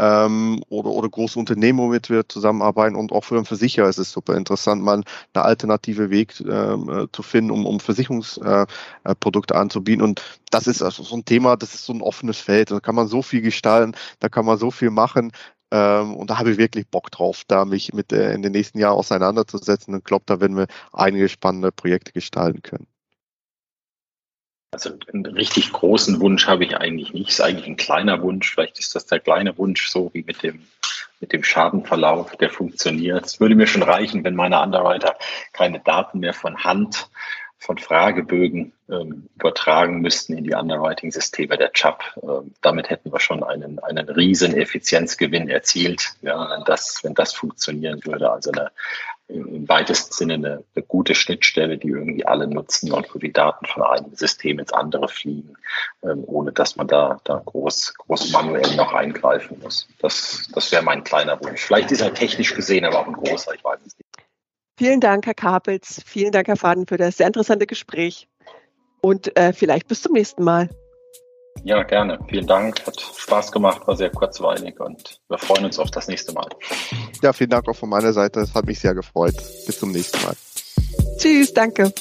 ähm, oder, oder große Unternehmen, womit wir zusammenarbeiten. Und auch für den Versicherer ist es super interessant, mal eine alternative Weg ähm, äh, zu finden, um, um Versicherungsprodukte äh, anzubieten. Und das ist also so ein Thema, das ist so ein offenes Feld. Da kann man so viel gestalten, da kann man so viel machen. Ähm, und da habe ich wirklich Bock drauf, da mich mit äh, in den nächsten Jahren auseinanderzusetzen und glaube, da werden wir einige spannende Projekte gestalten können. Also einen richtig großen Wunsch habe ich eigentlich nicht. Ist eigentlich ein kleiner Wunsch. Vielleicht ist das der kleine Wunsch, so wie mit dem, mit dem Schadenverlauf, der funktioniert. Es würde mir schon reichen, wenn meine Underwriter keine Daten mehr von Hand, von Fragebögen ähm, übertragen müssten in die Underwriting-Systeme der CHAP. Ähm, damit hätten wir schon einen, einen riesen Effizienzgewinn erzielt, ja, wenn das, wenn das funktionieren würde. Also eine, im weitesten Sinne eine, eine, gute Schnittstelle, die irgendwie alle nutzen und wo die Daten von einem System ins andere fliegen, ähm, ohne dass man da, da groß, groß manuell noch eingreifen muss. Das, das wäre mein kleiner Wunsch. Vielleicht ist er technisch gesehen aber auch ein großer, ich weiß es nicht. Vielen Dank, Herr Kapels. Vielen Dank, Herr Faden, für das sehr interessante Gespräch. Und äh, vielleicht bis zum nächsten Mal. Ja, gerne. Vielen Dank. Hat Spaß gemacht, war sehr kurzweilig und wir freuen uns auf das nächste Mal. Ja, vielen Dank auch von meiner Seite. Es hat mich sehr gefreut. Bis zum nächsten Mal. Tschüss, danke.